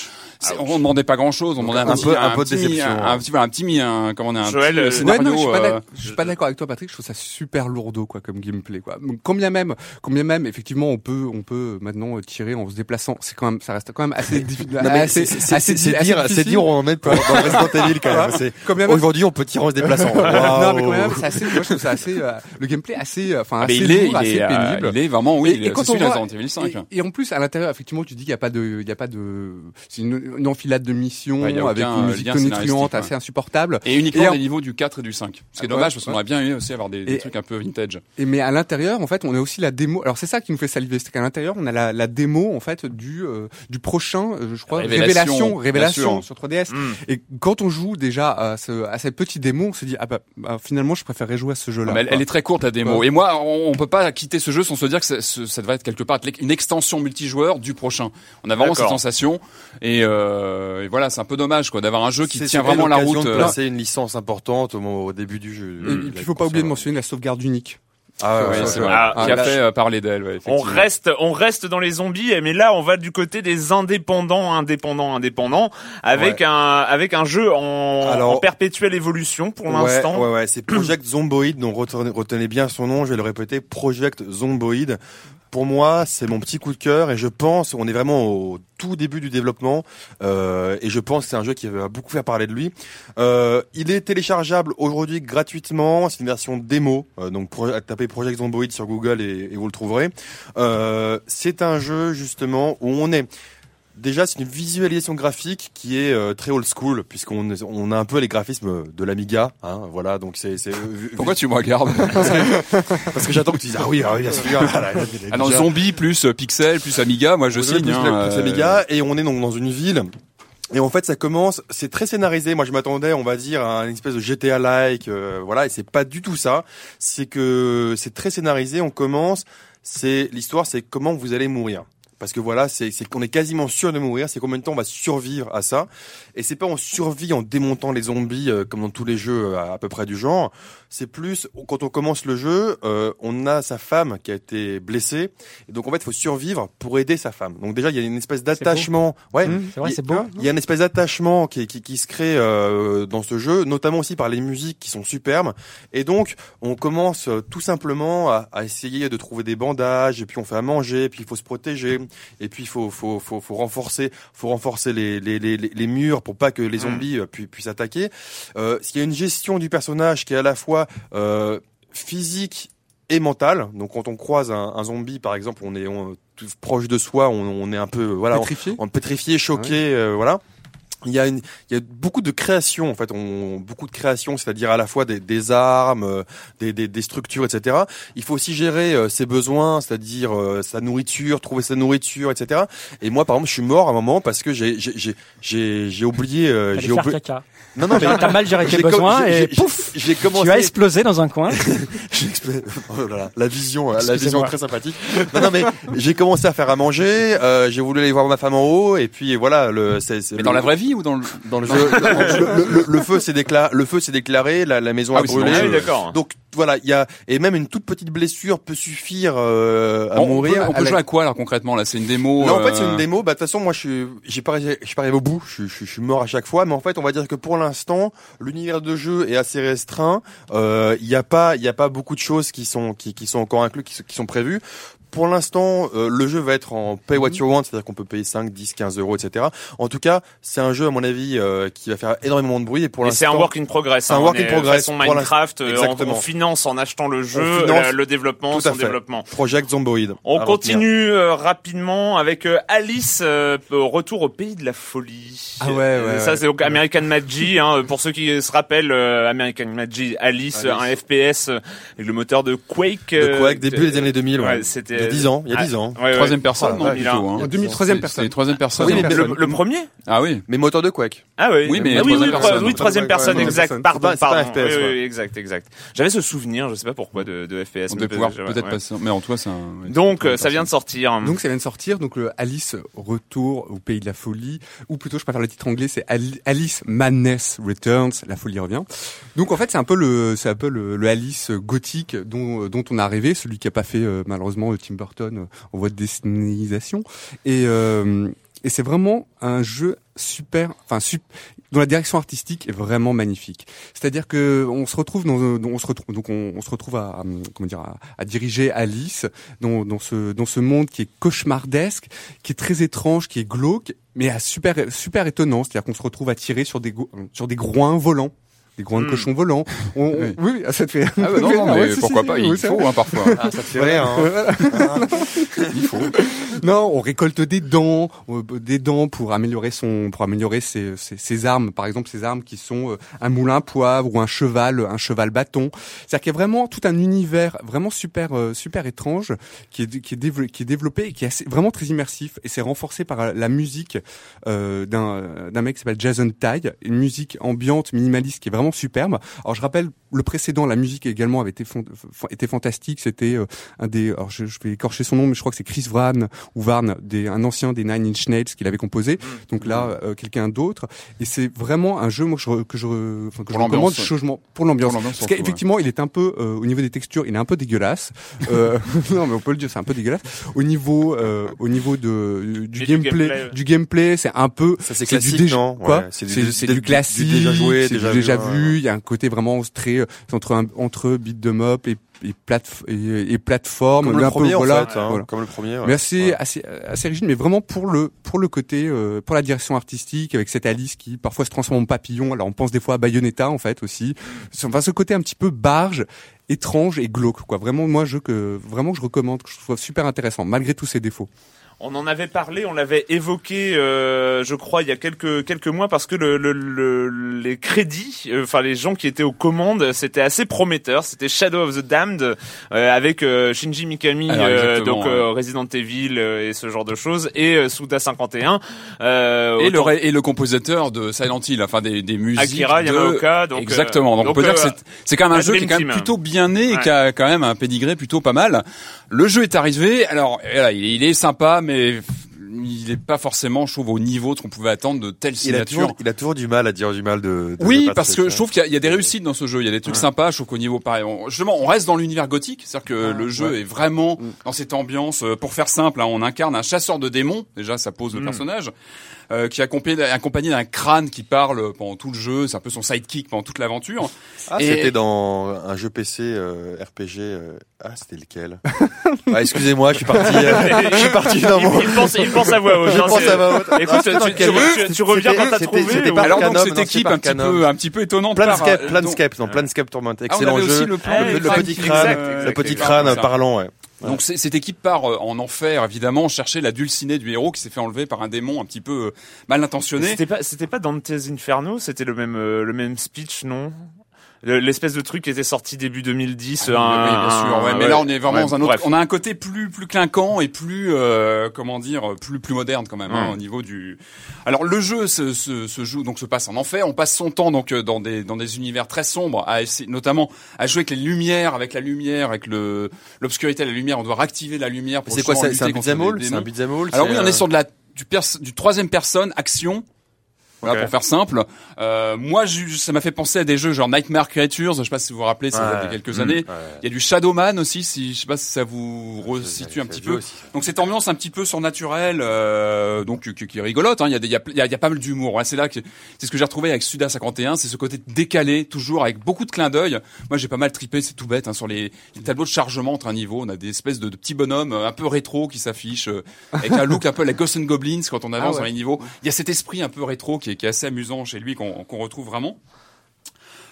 [SPEAKER 1] Ouch.
[SPEAKER 4] On demandait pas grand chose, on demandait un,
[SPEAKER 3] peu- un peu de
[SPEAKER 4] petit,
[SPEAKER 3] déception,
[SPEAKER 4] un, un petit, un petit, mi- un, comment on a un
[SPEAKER 1] Joël,
[SPEAKER 4] petit
[SPEAKER 1] euh,
[SPEAKER 4] euh,
[SPEAKER 8] Ouais,
[SPEAKER 4] scénario.
[SPEAKER 8] non, je suis pas
[SPEAKER 4] euh,
[SPEAKER 8] je suis pas d'accord avec toi, Patrick. Je trouve ça super lourdeau, quoi, comme gameplay, quoi. Combien même, combien même, effectivement, on peut, on peut maintenant tirer en se déplaçant. C'est quand même, ça reste quand même assez difficile.
[SPEAKER 3] C'est- dire, c'est
[SPEAKER 8] difficile.
[SPEAKER 3] dire on en est dans Resident Evil quand même. Aujourd'hui, on peut tirer en se déplaçant.
[SPEAKER 8] non, mais quand même, c'est assez, moi, je trouve ça assez, le gameplay assez, enfin,
[SPEAKER 4] ah,
[SPEAKER 8] assez
[SPEAKER 4] il est,
[SPEAKER 8] lourd, assez
[SPEAKER 4] est,
[SPEAKER 8] pénible.
[SPEAKER 4] il est vraiment, oui, est- c'est celui de Resident Evil 5.
[SPEAKER 8] Et, et en plus, à l'intérieur, effectivement, tu dis qu'il n'y a pas de, il y a pas de, c'est une, une enfilade de missions
[SPEAKER 4] Ouais,
[SPEAKER 8] avec
[SPEAKER 4] aucun,
[SPEAKER 8] une musique tonitruante assez insupportable.
[SPEAKER 4] Et uniquement
[SPEAKER 8] Et en-
[SPEAKER 4] des niveaux du 4 et du 5. Ce qui est
[SPEAKER 8] Ah,
[SPEAKER 4] dommage parce qu'on aurait bien aimé aussi avoir des, trucs un peu vintage.
[SPEAKER 8] Et mais à l'intérieur, en fait, on a aussi la démo. Alors c'est ça qui nous fait saliver, c'est qu'à l'intérieur, on a la, la démo en fait du euh, du prochain, euh, je crois,
[SPEAKER 4] Révélation,
[SPEAKER 8] révélation, sur 3DS.
[SPEAKER 1] Hmm.
[SPEAKER 8] Et quand on joue déjà à, ce, à cette petite démo, on se dit ah bah, bah, finalement, je préférerais jouer à ce jeu-là.
[SPEAKER 4] Mais elle, est très courte la démo. Et moi, on, on peut pas quitter ce jeu sans se dire que ça, ça devrait être quelque part une extension multijoueur du prochain. On a vraiment cette sensation. Et, euh, et voilà, c'est un peu dommage quoi d'avoir un jeu qui tient vraiment la route.
[SPEAKER 3] de
[SPEAKER 4] euh,
[SPEAKER 3] placer une licence importante au, moment- au début du jeu.
[SPEAKER 8] Et, et puis, il faut pas oublier de mentionner la sauvegarde unique.
[SPEAKER 3] Ah ouais,
[SPEAKER 4] c'est vrai.
[SPEAKER 1] Ah,
[SPEAKER 4] qui a
[SPEAKER 1] là,
[SPEAKER 4] fait euh, parler d'elle. Ouais,
[SPEAKER 1] On reste, on reste dans les zombies, mais là on va du côté des indépendants, indépendants, indépendants, avec
[SPEAKER 3] Ouais.
[SPEAKER 1] un avec un jeu en,
[SPEAKER 3] Alors-
[SPEAKER 1] en perpétuelle évolution pour
[SPEAKER 3] Ouais,
[SPEAKER 1] l'instant.
[SPEAKER 3] Ouais, ouais, c'est Project Zomboid, donc retenez, retenez bien son nom, je vais le répéter, Project Zomboid. Pour moi, c'est mon petit coup de cœur et je pense, on est vraiment au tout début du développement euh, et je pense que c'est un jeu qui va beaucoup faire parler de lui. Euh, il est téléchargeable aujourd'hui gratuitement, c'est une version démo, euh, donc pro- tapez Project Zomboid sur Google et, et vous le trouverez. Euh, c'est un jeu justement où on est Déjà, c'est une visualisation graphique qui est euh, très old school, puisqu'on on a un peu les graphismes de l'Amiga. Hein, voilà, donc c'est. vu-
[SPEAKER 4] Pourquoi tu me regardes
[SPEAKER 3] Parce que j'attends que tu dises ah oui, ah oui, bien sûr. Voilà,
[SPEAKER 4] Ah non, zombie plus euh, pixel plus Amiga, moi je signe.
[SPEAKER 3] plus,
[SPEAKER 4] hein,
[SPEAKER 3] plus
[SPEAKER 4] euh,
[SPEAKER 3] Amiga, et on est donc dans une ville. Et en fait, ça commence, c'est très scénarisé. Moi, je m'attendais, on va dire, à une espèce de GTA-like, euh, voilà, et c'est pas du tout ça. C'est que c'est très scénarisé. On commence, c'est l'histoire, c'est comment vous allez mourir. Parce que voilà, c'est qu'on est quasiment sûr de mourir. C'est combien de temps on va survivre à ça. Et c'est pas on survit en démontant les zombies euh, comme dans tous les jeux euh, à peu près du genre. C'est plus quand on commence le jeu, euh, on a sa femme qui a été blessée. Et donc en fait, il faut survivre pour aider sa femme. Donc déjà, il y a une espèce d'attachement. Ouais,
[SPEAKER 2] Mmh, c'est vrai, c'est beau.
[SPEAKER 3] Il y a une espèce d'attachement qui, qui, qui se crée euh, dans ce jeu, notamment aussi par les musiques qui sont superbes. Et donc, on commence euh, tout simplement à, à essayer de trouver des bandages, et puis on fait à manger, et puis il faut se protéger, et puis il faut, faut, faut, faut renforcer, faut renforcer les, les, les, les- murs pour pas que les zombies euh, pu- puissent attaquer. Euh, il y a une gestion du personnage qui est à la fois euh, physique et mentale. Donc quand on croise un, un zombie, par exemple, on est on- tout proche de soi, on, on est un peu voilà,
[SPEAKER 8] Pétrifié.
[SPEAKER 3] on pétrifié, choqué, euh, voilà. Il y a une, il y a beaucoup de création en fait, on, beaucoup de création, c'est-à-dire à la fois des, des armes, euh, des, des, des structures, etc. Il faut aussi gérer euh, ses besoins, c'est-à-dire euh, sa nourriture, trouver sa nourriture, etc. Et moi, par exemple, je suis mort à un moment parce que j'ai, j'ai, j'ai, j'ai, j'ai oublié, euh, j'ai oublié.
[SPEAKER 2] caca.
[SPEAKER 3] Non, non, mais
[SPEAKER 2] T'as mal géré tes besoins et pouf,
[SPEAKER 3] j'ai commencé.
[SPEAKER 2] tu as explosé dans un coin.
[SPEAKER 3] Oh là là, la vision, la
[SPEAKER 2] Excusez-moi.
[SPEAKER 3] vision très sympathique. Non, non, mais j'ai commencé à faire à manger. euh, j'ai voulu aller voir ma femme en haut, et puis voilà, le. C'est, c'est
[SPEAKER 4] Mais
[SPEAKER 3] le-
[SPEAKER 4] dans la vraie vie ou dans le
[SPEAKER 3] dans le jeu, le, le- le feu s'est déclaré, le feu s'est déclaré, la, la maison
[SPEAKER 4] Ah
[SPEAKER 3] a
[SPEAKER 4] oui,
[SPEAKER 3] brûlé.
[SPEAKER 1] oui, d'accord.
[SPEAKER 3] Donc voilà, il y a et même une toute petite blessure peut suffire euh, à
[SPEAKER 4] on,
[SPEAKER 3] mourir.
[SPEAKER 4] peut, on peut
[SPEAKER 3] à la-
[SPEAKER 4] jouer à quoi là concrètement là? C'est une démo.
[SPEAKER 3] Là, en fait,
[SPEAKER 4] euh,
[SPEAKER 3] c'est une démo. Bah, de toute façon, moi, je suis, j'ai pas, arrivé- je suis pas arrivé au bout. Je, suis- je, suis- je suis mort à chaque fois. Mais en fait, on va dire que pour l'instant, l'univers de jeu est assez restreint. Euh, Il y a pas, il y a pas beaucoup de choses qui sont, qui, qui sont encore inclus, qui, sont- qui sont prévues. Pour l'instant, euh, le jeu va être en pay what you want, c'est-à-dire qu'on peut payer 5, 10, 15 euros, etc. En tout cas, c'est un jeu, à mon avis, euh, qui va faire énormément de bruit et pour
[SPEAKER 5] Et
[SPEAKER 3] l'instant.
[SPEAKER 5] c'est un work in progress.
[SPEAKER 3] C'est un
[SPEAKER 5] hein,
[SPEAKER 3] work
[SPEAKER 5] on
[SPEAKER 3] in progress.
[SPEAKER 5] Façon
[SPEAKER 3] Pour
[SPEAKER 5] Minecraft, euh, on,
[SPEAKER 3] Exactement.
[SPEAKER 5] on finance en achetant le jeu,
[SPEAKER 3] finance
[SPEAKER 5] le développement,
[SPEAKER 3] Tout à
[SPEAKER 5] son
[SPEAKER 3] fait.
[SPEAKER 5] développement.
[SPEAKER 3] Project Zomboid.
[SPEAKER 5] On continue euh, rapidement avec euh, Alice, euh, au retour au pays de la folie.
[SPEAKER 8] Ah ouais, ouais,
[SPEAKER 5] Euh, Ça
[SPEAKER 8] ouais.
[SPEAKER 5] c'est donc American Magi. Hein, pour ceux qui se rappellent, euh, American Magi, Alice,
[SPEAKER 3] Alice.
[SPEAKER 5] un FPS euh, avec le moteur de Quake.
[SPEAKER 3] De
[SPEAKER 5] euh,
[SPEAKER 3] Quake, début des années 2000, ouais.
[SPEAKER 5] ouais, c'était
[SPEAKER 3] y a 10 ans, il y a 10 ans.
[SPEAKER 5] Ouais, ouais.
[SPEAKER 4] Troisième personne, non, plutôt. Hein.
[SPEAKER 8] En 2000, troisième personne.
[SPEAKER 4] Troisième personne.
[SPEAKER 3] Oui, mais
[SPEAKER 5] Le, le premier
[SPEAKER 4] Ah oui.
[SPEAKER 3] Mais moteur de Quake.
[SPEAKER 5] Ah oui,
[SPEAKER 4] Oui, mais
[SPEAKER 5] Ah oui,
[SPEAKER 4] troisième
[SPEAKER 5] oui,
[SPEAKER 4] personne.
[SPEAKER 5] oui, troisième personne, exact. Pardon, pardon.
[SPEAKER 3] FPS,
[SPEAKER 5] Oui,
[SPEAKER 3] ouais.
[SPEAKER 5] oui, exact, exact. J'avais ce souvenir, je sais pas pourquoi, de, de FPS.
[SPEAKER 4] On
[SPEAKER 5] mais
[SPEAKER 4] devait pouvoir peut-être
[SPEAKER 5] ouais.
[SPEAKER 4] passer. Mais en tout cas, c'est un. ouais,
[SPEAKER 5] Donc, euh, ça vient de sortir.
[SPEAKER 8] Donc ça vient de sortir, donc le Alice Retour au pays de la folie, ou plutôt je préfère le titre anglais, c'est Ali- Alice Madness Returns, la folie revient. Donc en fait c'est un peu le c'est un peu le, le Alice gothique dont dont on a rêvé, celui qui a pas fait euh, malheureusement euh, Burton euh, en voie de dessinisation. Et euh, et c'est vraiment un jeu super, enfin dont la direction artistique est vraiment magnifique. C'est-à-dire que on se retrouve dans, on se retrouve donc on, se retrouve à, comment dire à, à diriger Alice dans, dans ce dans ce monde qui est cauchemardesque, qui est très étrange, qui est glauque, mais à super super étonnant. C'est-à-dire qu'on se retrouve à tirer sur des sur des groins volants. Des groins de
[SPEAKER 5] Hmm.
[SPEAKER 8] cochons volants. On, on-
[SPEAKER 4] Oui.
[SPEAKER 8] oui, ça te fait.
[SPEAKER 4] Ah bah non, non,
[SPEAKER 8] Ah ouais,
[SPEAKER 4] mais pourquoi
[SPEAKER 8] si,
[SPEAKER 4] pas Il faut hein, parfois.
[SPEAKER 3] Ah, ça te fait rire, hein.
[SPEAKER 8] il faut. Non, on récolte des dents, euh, des dents pour améliorer son, pour améliorer ses, ses, ses armes. Par exemple, ses armes qui sont euh, un moulin à poivre ou un cheval, un cheval bâton. C'est-à-dire qu'il y a vraiment tout un univers vraiment super, euh, super étrange qui est, qui est, développé, qui est développé et qui est assez- vraiment très immersif. Et c'est renforcé par la musique euh, d'un, d'un mec qui s'appelle Jason Tye, une musique ambiante, minimaliste qui est vraiment superbe. Alors je rappelle le précédent, la musique également avait été, était fantastique. C'était euh, un des, alors je, je vais écorcher son nom, mais je crois que c'est Chris Varn ou Varn, des, un ancien des Nine Inch Nails qui l'avait composé. Donc là, euh, quelqu'un d'autre. Et c'est vraiment un jeu moi, que je, que je, enfin, que
[SPEAKER 4] Pour
[SPEAKER 8] je recommande
[SPEAKER 4] l'ambiance, ouais.
[SPEAKER 8] chaudement pour l'ambiance.
[SPEAKER 4] Pour l'ambiance,
[SPEAKER 8] Parce qu'effectivement, il est un peu euh, au niveau des textures, il est un peu dégueulasse. Euh, non, mais on peut le dire, c'est un peu dégueulasse. Au niveau, euh, au niveau de du gameplay,
[SPEAKER 5] ouais.
[SPEAKER 8] du gameplay, c'est un peu,
[SPEAKER 3] Ça, c'est
[SPEAKER 8] du
[SPEAKER 3] classique,
[SPEAKER 8] déjà,
[SPEAKER 3] non?
[SPEAKER 8] Quoi
[SPEAKER 3] Ouais, c'est
[SPEAKER 8] C'est
[SPEAKER 3] du-
[SPEAKER 8] c'est
[SPEAKER 3] du-
[SPEAKER 8] du
[SPEAKER 3] du
[SPEAKER 8] classique,
[SPEAKER 3] déjà joué,
[SPEAKER 8] c'est
[SPEAKER 3] déjà
[SPEAKER 8] du déjà
[SPEAKER 3] vu,
[SPEAKER 8] Il y a un côté vraiment très euh, entre un, entre beat de mop et et, plate, et, et plateforme,
[SPEAKER 3] Comme le
[SPEAKER 8] peu,
[SPEAKER 3] premier, en
[SPEAKER 8] voilà,
[SPEAKER 3] fait. hein,
[SPEAKER 8] voilà.
[SPEAKER 3] Comme le premier. ouais.
[SPEAKER 8] Mais assez,
[SPEAKER 3] Ouais.
[SPEAKER 8] assez, assez rigide, mais vraiment pour le, pour le côté, euh, pour la direction artistique, avec cette Alice qui parfois se transforme en papillon. Alors on pense des fois à Bayonetta en fait aussi. Enfin ce côté un petit peu barge, étrange et glauque quoi. Vraiment moi je que vraiment je recommande, que je trouve super intéressant malgré tous ses défauts.
[SPEAKER 5] On en avait parlé, on l'avait évoqué, euh, je crois, il y a quelques quelques mois, parce que le, le, le- les crédits, euh, enfin les gens qui étaient aux commandes, c'était assez prometteur. C'était Shadow of the Damned euh, avec euh, Shinji Mikami,
[SPEAKER 4] Alors,
[SPEAKER 5] euh, donc euh, Resident Evil euh, et ce genre de choses, et euh, Suda 51. Euh,
[SPEAKER 4] Et le,
[SPEAKER 5] autant-
[SPEAKER 4] et le compositeur de Silent Hill, enfin des, des musiques.
[SPEAKER 5] Akira
[SPEAKER 4] de-
[SPEAKER 5] Yamaoka, donc,
[SPEAKER 4] Exactement. Donc, on peut dire que c'est, c'est quand même un jeu qui est quand même plutôt bien né et qui a quand même un pédigré plutôt pas mal. Le jeu est arrivé. Alors, voilà, il est sympa, mais il est pas forcément, je trouve, au niveau de ce qu'on pouvait attendre de telles
[SPEAKER 3] Il a, toujours, il a toujours du mal à dire du mal de. de
[SPEAKER 4] Oui,
[SPEAKER 3] de
[SPEAKER 4] parce que je trouve qu'il y, y a des réussites dans ce jeu. Il y a des trucs sympas. Je trouve qu'au niveau pareil, on- justement, on reste dans l'univers gothique, c'est-à-dire que le jeu est vraiment dans cette ambiance. euh, Pour faire simple, hein, on incarne un chasseur de démons. Déjà, ça pose le personnage. Euh, qui est accompagné, accompagné d'un crâne qui parle pendant tout le jeu, c'est un peu son sidekick pendant toute l'aventure.
[SPEAKER 3] Ah,
[SPEAKER 4] Et-
[SPEAKER 3] c'était dans un jeu PC euh, RPG. euh, Ah, c'était lequel? Ah, Excusez-moi, je suis parti. euh, je suis parti dans mon.
[SPEAKER 5] il, pense, il pense à voix haute.
[SPEAKER 3] Je
[SPEAKER 5] hein,
[SPEAKER 3] pense à voix haute.
[SPEAKER 5] Écoute, tu, tu, tu- tu reviens quand t'as
[SPEAKER 3] C'était-
[SPEAKER 5] trouvé.
[SPEAKER 3] c'était pas
[SPEAKER 4] Alors donc cette équipe un petit peu, un petit peu étonnante.
[SPEAKER 3] Planescape,
[SPEAKER 4] par-
[SPEAKER 3] Planescape, non, Planescape Torment,
[SPEAKER 4] Ah,
[SPEAKER 3] excellent jeu.
[SPEAKER 4] aussi le,
[SPEAKER 3] petit crâne, le petit crâne parlant, ouais.
[SPEAKER 4] Donc c'est- cette équipe part euh, en enfer, évidemment, chercher la dulcinée du héros qui s'est fait enlever par un démon un petit peu euh, mal intentionné.
[SPEAKER 5] C'était pas, c'était pas Dante's Inferno, c'était le même, euh, le même speech, non? L'espèce de truc qui était sorti début 2010.
[SPEAKER 4] Ah oui,
[SPEAKER 5] un-
[SPEAKER 4] oui, bien sûr. ouais,
[SPEAKER 5] un-
[SPEAKER 4] mais là, on est vraiment
[SPEAKER 5] ouais,
[SPEAKER 4] dans un autre.
[SPEAKER 5] bref.
[SPEAKER 4] On a un côté plus plus clinquant et plus euh, comment dire plus plus moderne quand même hein,
[SPEAKER 5] Ouais.
[SPEAKER 4] au niveau du. Alors le jeu se, se, se joue donc se passe en enfer. On passe son temps donc euh, dans des dans des univers très sombres, à essayer, notamment à jouer avec les lumières, avec la lumière, avec le l'obscurité, la lumière. On doit réactiver la lumière pour
[SPEAKER 3] C'est quoi, c'est un beat'em all C'est un
[SPEAKER 4] démons.
[SPEAKER 3] beat'em all
[SPEAKER 4] Alors oui, on
[SPEAKER 3] euh,
[SPEAKER 4] est sur de la du, pers- du troisième personne action. Voilà, pour faire simple. Euh, moi, je- ça m'a fait penser à des jeux genre Nightmare Creatures. Je sais pas si vous vous rappelez, ça
[SPEAKER 3] Ouais.
[SPEAKER 4] il y a quelques
[SPEAKER 5] Mmh.
[SPEAKER 4] années.
[SPEAKER 3] Ouais.
[SPEAKER 4] Il y a du Shadowman aussi, si je sais pas si ça vous resitue un petit peu.
[SPEAKER 3] aussi.
[SPEAKER 4] Donc cette ambiance un petit peu surnaturelle, euh, donc qui, qui est rigolote. Hein. Il y a des, il y a, il y a- pas mal d'humour. Ouais, c'est là que c'est ce que j'ai retrouvé avec Suda 51, c'est ce côté décalé, toujours avec beaucoup de clins d'œil. Moi, j'ai pas mal tripé, c'est tout bête, hein, sur les, les tableaux de chargement entre un niveau. On a des espèces de, de petits bonhommes euh, un peu rétro qui s'affichent euh, avec un look un peu la Ghosts and Goblins quand on avance
[SPEAKER 8] ouais.
[SPEAKER 4] dans les niveaux. Il y a cet esprit un peu rétro qui est, qui est assez amusant chez lui qu'on retrouve vraiment.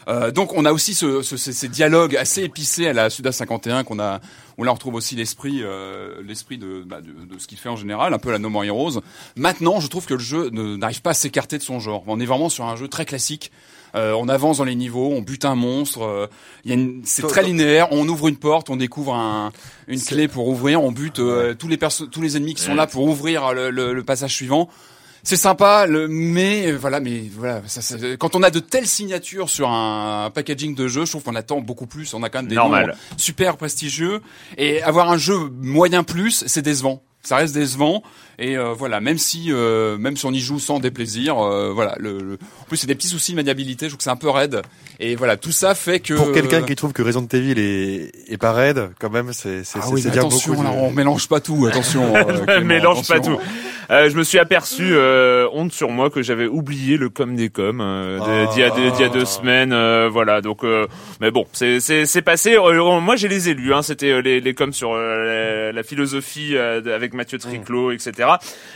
[SPEAKER 4] Euh, donc on a aussi ce, ce- ces, dialogues assez épicés à la Suda 51 qu'on a où là on retrouve aussi l'esprit euh, l'esprit de, bah, de, de ce qu'il fait en général un peu la No More Heroes maintenant je trouve que le jeu n'arrive pas à s'écarter de son genre on est vraiment sur un jeu très classique Euh, on avance dans les niveaux, on bute un monstre. il c'est très linéaire. On ouvre une porte, on découvre un, une clé pour ouvrir, on bute tous les perso- tous les ennemis qui sont là pour ouvrir le, le- le passage suivant. C'est sympa, le, mais euh, voilà, mais voilà, ça, ça- quand on a de telles signatures sur un, packaging de jeu, je trouve qu'on attend beaucoup plus. On a quand même des
[SPEAKER 5] Normal.
[SPEAKER 4] super prestigieux et avoir un jeu moyen plus, c'est décevant. Ça reste décevant et euh, voilà, même si euh, même si on y joue sans déplaisir, euh, voilà. Le, le- En plus, c'est des petits soucis de maniabilité. Je trouve que c'est un peu raide et voilà, tout ça fait que
[SPEAKER 3] Pour quelqu'un qui trouve que Resident Evil est, est pas raide, quand même, c'est c'est
[SPEAKER 4] ah
[SPEAKER 3] c'est-
[SPEAKER 4] oui,
[SPEAKER 3] dire
[SPEAKER 4] attention,
[SPEAKER 3] beaucoup. de-
[SPEAKER 4] là, on mélange pas tout. Attention, euh, Clément,
[SPEAKER 5] mélange pas
[SPEAKER 4] attention.
[SPEAKER 5] tout. Euh, je me suis aperçu, euh, honte sur moi, que j'avais oublié le com des com euh,
[SPEAKER 3] Ah.
[SPEAKER 5] d'il y a deux, d'il y a deux semaines. euh, voilà, donc, euh, mais bon, c'est c'est c'est passé. Euh, moi, j'ai les élus. Hein, C'était les les com sur euh, la, la philosophie euh, avec Mathieu Triclot, etc.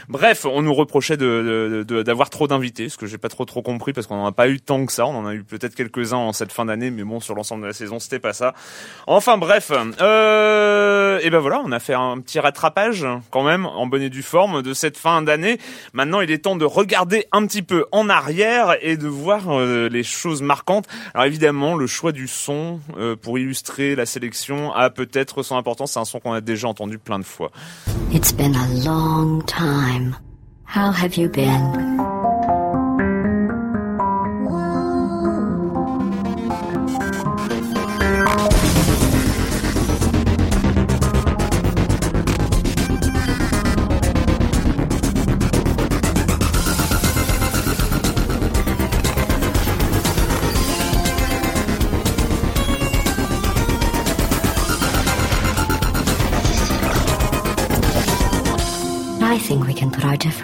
[SPEAKER 5] Bref, on nous reprochait d'avoir trop d'invités, ce que j'ai pas trop trop compris parce qu'on n'en a pas eu tant que ça. On en a eu peut-être quelques uns en cette fin d'année, mais bon, sur l'ensemble de la saison, c'était pas ça. Enfin bref, euh, et ben voilà, on a fait un petit rattrapage quand même en bonne et due forme de cette fin d'année. Maintenant, il est temps de regarder un petit peu en arrière et de voir euh, les choses marquantes. Alors évidemment, le choix du son euh, pour illustrer la sélection a peut-être son importance. C'est un son qu'on a déjà entendu plein de fois.
[SPEAKER 9] Time. How have you been?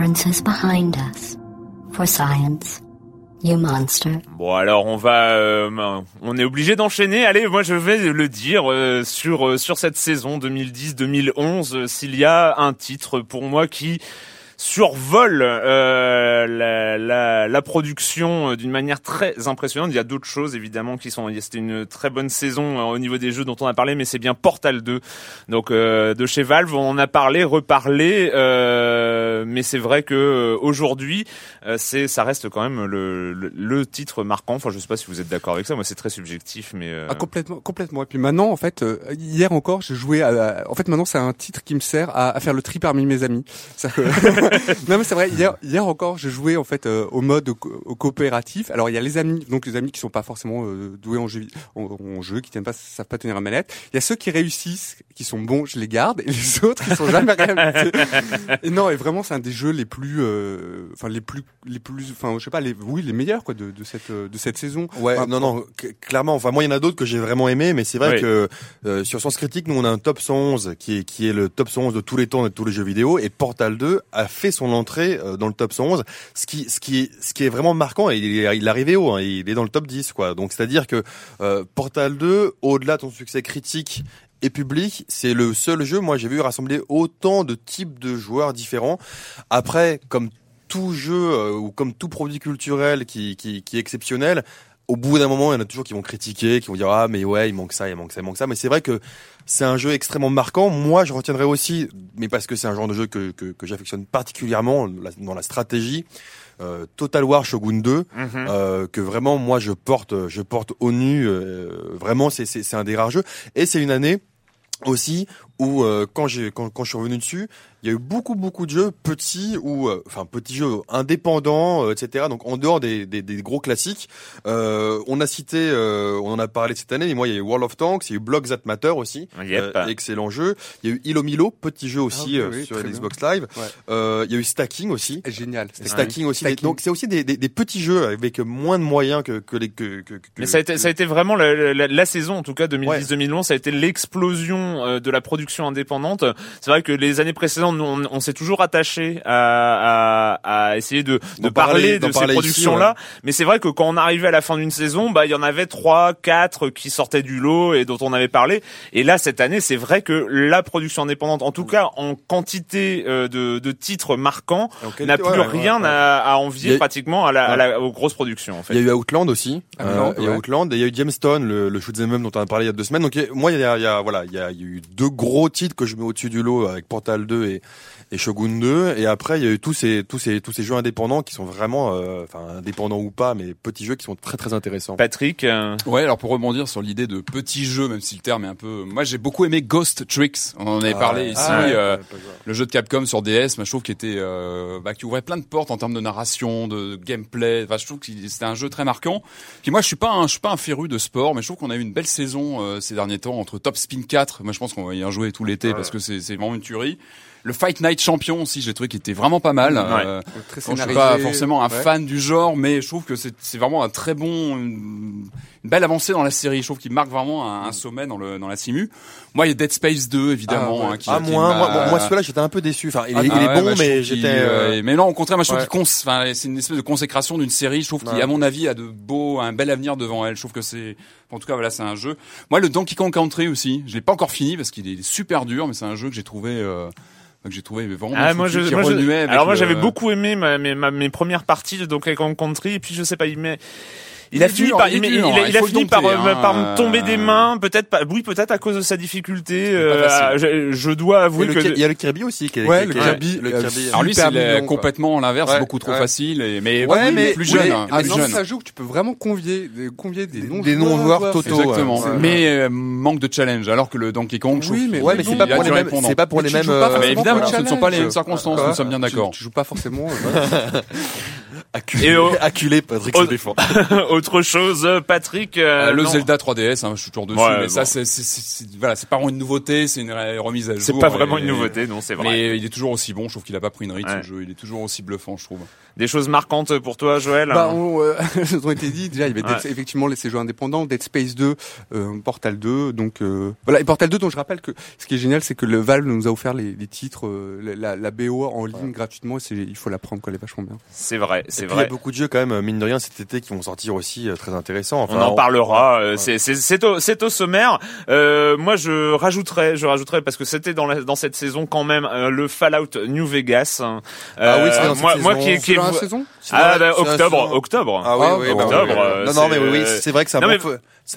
[SPEAKER 9] Differences behind us. For science. You monster.
[SPEAKER 5] Bon alors on va, euh, on est obligé d'enchaîner. Allez, moi je vais le dire euh, sur euh, sur cette saison 2010-2011 euh, s'il y a un titre pour moi qui survole euh, la, la, la production euh, d'une manière très impressionnante. Il y a d'autres choses évidemment qui sont. C'était une très bonne saison euh, au niveau des jeux dont on a parlé, mais c'est bien Portal 2. Donc euh, de chez Valve, on en a parlé, reparlé, euh, mais c'est vrai que euh, aujourd'hui, c'est ça reste quand même le, le, le titre marquant. Enfin, je sais pas si vous êtes d'accord avec ça. Moi, c'est très subjectif, mais
[SPEAKER 8] Ah, complètement, complètement. Et puis maintenant, en fait, hier encore, j'ai joué à, en fait, maintenant, c'est un titre qui me sert à, à faire le tri parmi mes amis. non, mais c'est vrai. Hier, hier encore, j'ai joué en fait euh, au mode co- au coopératif. Alors, il y a les amis, donc les amis qui sont pas forcément euh, doués en jeu, en, en jeu, qui tiennent pas, savent pas tenir la manette. Il y a ceux qui réussissent, qui sont bons, je les garde, et les autres, ils sont jamais réhabilités. Et non, et vraiment, c'est un des jeux les plus, euh, enfin, les plus, les plus, enfin, je sais pas, les, oui, les meilleurs quoi de, de cette, euh, de cette saison.
[SPEAKER 3] Ouais,
[SPEAKER 8] Enfin,
[SPEAKER 3] non, non, clairement. Enfin, moi, il y en a d'autres que j'ai vraiment aimé, mais c'est vrai
[SPEAKER 5] Oui.
[SPEAKER 3] que euh, sur Sens Critique, nous, on a un top 111 qui est qui est le top 111 de tous les temps de tous les jeux vidéo, et Portal 2 a fait son entrée euh, dans le top 111. Ce qui, ce qui, ce qui est vraiment marquant, il est, il arrivé haut, hein, il est dans le top 10, quoi. Donc, c'est-à-dire que euh, Portal 2, au-delà de son succès critique et public, c'est le seul jeu, moi, j'ai vu rassembler autant de types de joueurs différents. Après, comme tout jeu euh, ou comme tout produit culturel qui est exceptionnel, au bout d'un moment, il y en a toujours qui vont critiquer, qui vont dire ah mais ouais, il manque ça, il manque ça, il manque ça. Mais c'est vrai que c'est un jeu extrêmement marquant. Moi, je retiendrai aussi, mais parce que c'est un genre de jeu que, que, que j'affectionne particulièrement dans la stratégie. euh, Total War Shogun 2,
[SPEAKER 5] mhm.
[SPEAKER 3] euh, que vraiment moi je porte, je porte au nu. euh, vraiment, c'est c'est c'est un des rares jeux. Et c'est une année aussi où euh, quand j'ai quand, quand je suis revenu dessus, il y a eu beaucoup beaucoup de jeux petits ou euh, enfin petits jeux indépendants, euh, etc. Donc en dehors des, des, des gros classiques, euh, on a cité, euh, on en a parlé cette année, mais moi il y a eu World of Tanks, il y a eu Blocks That Matter aussi,
[SPEAKER 5] Yep.
[SPEAKER 3] euh, excellent jeu. Il y a eu Ilo Milo, petit jeu aussi
[SPEAKER 8] Ah, oui,
[SPEAKER 3] euh,
[SPEAKER 8] oui,
[SPEAKER 3] sur
[SPEAKER 8] bien.
[SPEAKER 3] Xbox Live.
[SPEAKER 8] Ouais.
[SPEAKER 3] Euh, il y a eu Stacking aussi.
[SPEAKER 8] Génial.
[SPEAKER 3] Stacking aussi.
[SPEAKER 8] Stacking.
[SPEAKER 3] Donc c'est aussi des, des, des petits jeux avec moins de moyens que, que les que, que, que-
[SPEAKER 5] Mais ça a été, ça a été vraiment la, la- la saison, en tout cas
[SPEAKER 3] Ouais.
[SPEAKER 5] 2010-2011, ça a été l'explosion euh, de la production indépendante. C'est vrai que les années précédentes, nous, on, on s'est toujours attaché à, à, à essayer de, de parler,
[SPEAKER 3] parler-
[SPEAKER 5] de ces
[SPEAKER 3] parler ici,
[SPEAKER 5] productions-là. Mais c'est vrai que quand on arrivait à la fin d'une saison, bah il y en avait trois, quatre qui sortaient du lot et dont on avait parlé. Et là, cette année, c'est vrai que la production indépendante, en tout cas en quantité euh, de, de titres marquants, n'a plus
[SPEAKER 3] ouais, ouais,
[SPEAKER 5] rien
[SPEAKER 3] ouais.
[SPEAKER 5] À, à envier
[SPEAKER 3] a-
[SPEAKER 5] pratiquement à la, à la- aux grosses productions. En fait.
[SPEAKER 3] Il y a eu Outland aussi.
[SPEAKER 8] Outland,
[SPEAKER 3] Euh, il y a
[SPEAKER 8] ouais.
[SPEAKER 3] Outland et il y a eu Jamestown, le, le shoot 'em up dont on a parlé il y a deux semaines. Donc a- moi, il y a, il y a- voilà, il y a, il y a eu deux gros titres que je mets au-dessus du lot avec Portal 2 et, et Shogun 2. Et après, il y a eu tous ces tous ces tous ces jeux indépendants qui sont vraiment, euh, enfin indépendants ou pas, mais petits jeux qui sont très très intéressants.
[SPEAKER 5] Patrick. euh,
[SPEAKER 4] Ouais, alors pour rebondir sur l'idée de petit jeu, même si le terme est un peu, moi j'ai beaucoup aimé Ghost Tricks. On en avait
[SPEAKER 3] Ah,
[SPEAKER 4] parlé
[SPEAKER 3] ouais.
[SPEAKER 4] ici,
[SPEAKER 3] Ah, ouais.
[SPEAKER 4] euh, le jeu de Capcom sur DS, moi, je trouve qu'il était, euh, bah, qui ouvrait plein de portes en termes de narration, de gameplay. Enfin, je trouve que c'était un jeu très marquant. Puis moi, je suis pas un, je suis pas un féru de sport, mais je trouve qu'on a eu une belle saison euh, ces derniers temps entre Top Spin 4. Moi, je pense qu'on va y en jouer tout l'été parce que c'est c'est vraiment une tuerie. Le Fight Night Champion aussi, j'ai trouvé qu'il était vraiment pas mal. Euh,
[SPEAKER 8] Très
[SPEAKER 4] Bon, je suis pas forcément un
[SPEAKER 8] Ouais.
[SPEAKER 4] fan du genre, mais je trouve que c'est vraiment un très bon, une, une belle avancée dans la série. Je trouve qu'il marque vraiment un, un sommet dans le dans la simu. Moi, il y a Dead Space 2 évidemment.
[SPEAKER 8] Ah, ouais.
[SPEAKER 4] hein, qui,
[SPEAKER 3] Ah
[SPEAKER 4] qui
[SPEAKER 3] moi,
[SPEAKER 4] m'a-
[SPEAKER 3] moi, moi, moi, celui-là j'étais un peu déçu. Enfin il est,
[SPEAKER 4] Ah,
[SPEAKER 3] il est
[SPEAKER 4] ouais,
[SPEAKER 3] bon,
[SPEAKER 4] bah,
[SPEAKER 3] mais j'étais. euh,
[SPEAKER 4] euh, mais non, au contraire, moi je trouve
[SPEAKER 3] ouais.
[SPEAKER 4] qu'il cons, enfin, c'est une espèce de consécration d'une série. Je trouve qu'il,
[SPEAKER 3] Ouais.
[SPEAKER 4] à mon avis, a de beaux, un bel avenir devant elle. Je trouve que c'est, en tout cas, voilà, c'est un jeu. Moi, le Donkey Kong Country aussi, je l'ai pas encore fini parce qu'il est super dur, mais c'est un jeu que j'ai trouvé. Euh, que j'ai trouvé vraiment
[SPEAKER 5] Ah, moi, je,
[SPEAKER 4] qui
[SPEAKER 5] moi, je- alors moi j'avais beaucoup aimé ma, mes, ma- mes premières parties de Donkey Kong Country et puis je sais pas il met il,
[SPEAKER 4] Il
[SPEAKER 5] a fini
[SPEAKER 4] dur,
[SPEAKER 5] par
[SPEAKER 4] il est
[SPEAKER 5] il,
[SPEAKER 4] dur,
[SPEAKER 5] il a,
[SPEAKER 4] il
[SPEAKER 5] il a
[SPEAKER 4] faut le
[SPEAKER 5] fini par,
[SPEAKER 4] dompter,
[SPEAKER 5] euh,
[SPEAKER 4] hein,
[SPEAKER 5] par me tomber des mains peut-être pas oui peut-être à cause de sa difficulté euh, je, je dois avouer que
[SPEAKER 3] il y a le Kirby aussi qui est.
[SPEAKER 8] Ouais,
[SPEAKER 3] qui est-
[SPEAKER 8] le
[SPEAKER 3] qui est-
[SPEAKER 8] Kirby,
[SPEAKER 3] le
[SPEAKER 8] euh,
[SPEAKER 3] Kirby.
[SPEAKER 4] Alors lui, c'est complètement l'inverse,
[SPEAKER 3] Ouais,
[SPEAKER 4] beaucoup trop
[SPEAKER 3] ouais.
[SPEAKER 4] facile. Et, mais
[SPEAKER 3] Ouais, mais-
[SPEAKER 4] plus jeune,
[SPEAKER 3] mais-
[SPEAKER 4] hein, plus
[SPEAKER 8] dans
[SPEAKER 4] jeune.
[SPEAKER 8] ça joue que tu peux vraiment convier, des- convier des non
[SPEAKER 3] Des non-joueurs totaux.
[SPEAKER 4] Exactement.
[SPEAKER 3] ouais.
[SPEAKER 4] Mais euh, manque de challenge. Alors que le Donkey Kong,
[SPEAKER 8] Oui, mais-
[SPEAKER 3] Ouais, mais c'est pas pour les mêmes. C'est pas pour
[SPEAKER 8] Mais
[SPEAKER 3] les mêmes.
[SPEAKER 4] mais évidemment, ce ne sont pas les mêmes circonstances, nous sommes bien d'accord.
[SPEAKER 8] Tu, tu joues pas forcément.
[SPEAKER 3] acculé,
[SPEAKER 5] Et au-
[SPEAKER 3] acculé, Patrick
[SPEAKER 5] au-
[SPEAKER 3] se défend.
[SPEAKER 5] autre chose Patrick euh,
[SPEAKER 4] Euh, le
[SPEAKER 5] non.
[SPEAKER 4] Zelda 3DS, hein, je suis toujours dessus,
[SPEAKER 5] Ouais,
[SPEAKER 4] mais
[SPEAKER 5] bon.
[SPEAKER 4] ça, c'est, c'est, c'est, c'est- voilà, c'est pas vraiment une nouveauté, c'est une remise à jour.
[SPEAKER 5] c'est pas vraiment
[SPEAKER 4] et-
[SPEAKER 5] une nouveauté non c'est vrai
[SPEAKER 4] Mais il est toujours aussi bon, je trouve qu'il a pas pris une ride
[SPEAKER 5] Ouais.
[SPEAKER 4] ce jeu, il est toujours aussi bluffant, je trouve.
[SPEAKER 5] Des choses marquantes pour toi Joël
[SPEAKER 8] Bah, on, euh, ça ont été dit déjà. Il y avait Dead- effectivement les jeux indépendants, Dead Space 2, euh, Portal 2. Donc euh, voilà, et Portal 2 dont je rappelle que ce qui est génial, c'est que le Valve nous a offert les, les titres, euh, la, la, BO en ligne gratuitement. Et c'est, il faut la prendre, quoi, elle est vachement bien.
[SPEAKER 5] c'est vrai c'est
[SPEAKER 3] puis, il y
[SPEAKER 5] vrai
[SPEAKER 3] a beaucoup de jeux quand même, mine de rien, cet été qui vont sortir aussi euh, très intéressants. Enfin,
[SPEAKER 5] on en parlera. euh,
[SPEAKER 3] Ouais.
[SPEAKER 5] C'est c'est c'est au c'est au sommaire. Euh, moi, je rajouterais, je rajouterais parce que c'était dans la, dans cette saison quand même euh, le Fallout New Vegas.
[SPEAKER 3] Ah oui, c'est dans cette
[SPEAKER 5] moi,
[SPEAKER 3] saison.
[SPEAKER 5] moi qui est qui est
[SPEAKER 8] la saison?
[SPEAKER 5] Ah bah, octobre octobre.
[SPEAKER 3] Ah oui,
[SPEAKER 8] Ah,
[SPEAKER 3] oui,
[SPEAKER 8] bah,
[SPEAKER 3] bah,
[SPEAKER 5] octobre,
[SPEAKER 3] oui,
[SPEAKER 5] euh,
[SPEAKER 3] Non, non, mais
[SPEAKER 5] c'est,
[SPEAKER 3] oui, oui,
[SPEAKER 5] euh,
[SPEAKER 3] c'est vrai que un
[SPEAKER 5] non,
[SPEAKER 3] bon,
[SPEAKER 5] mais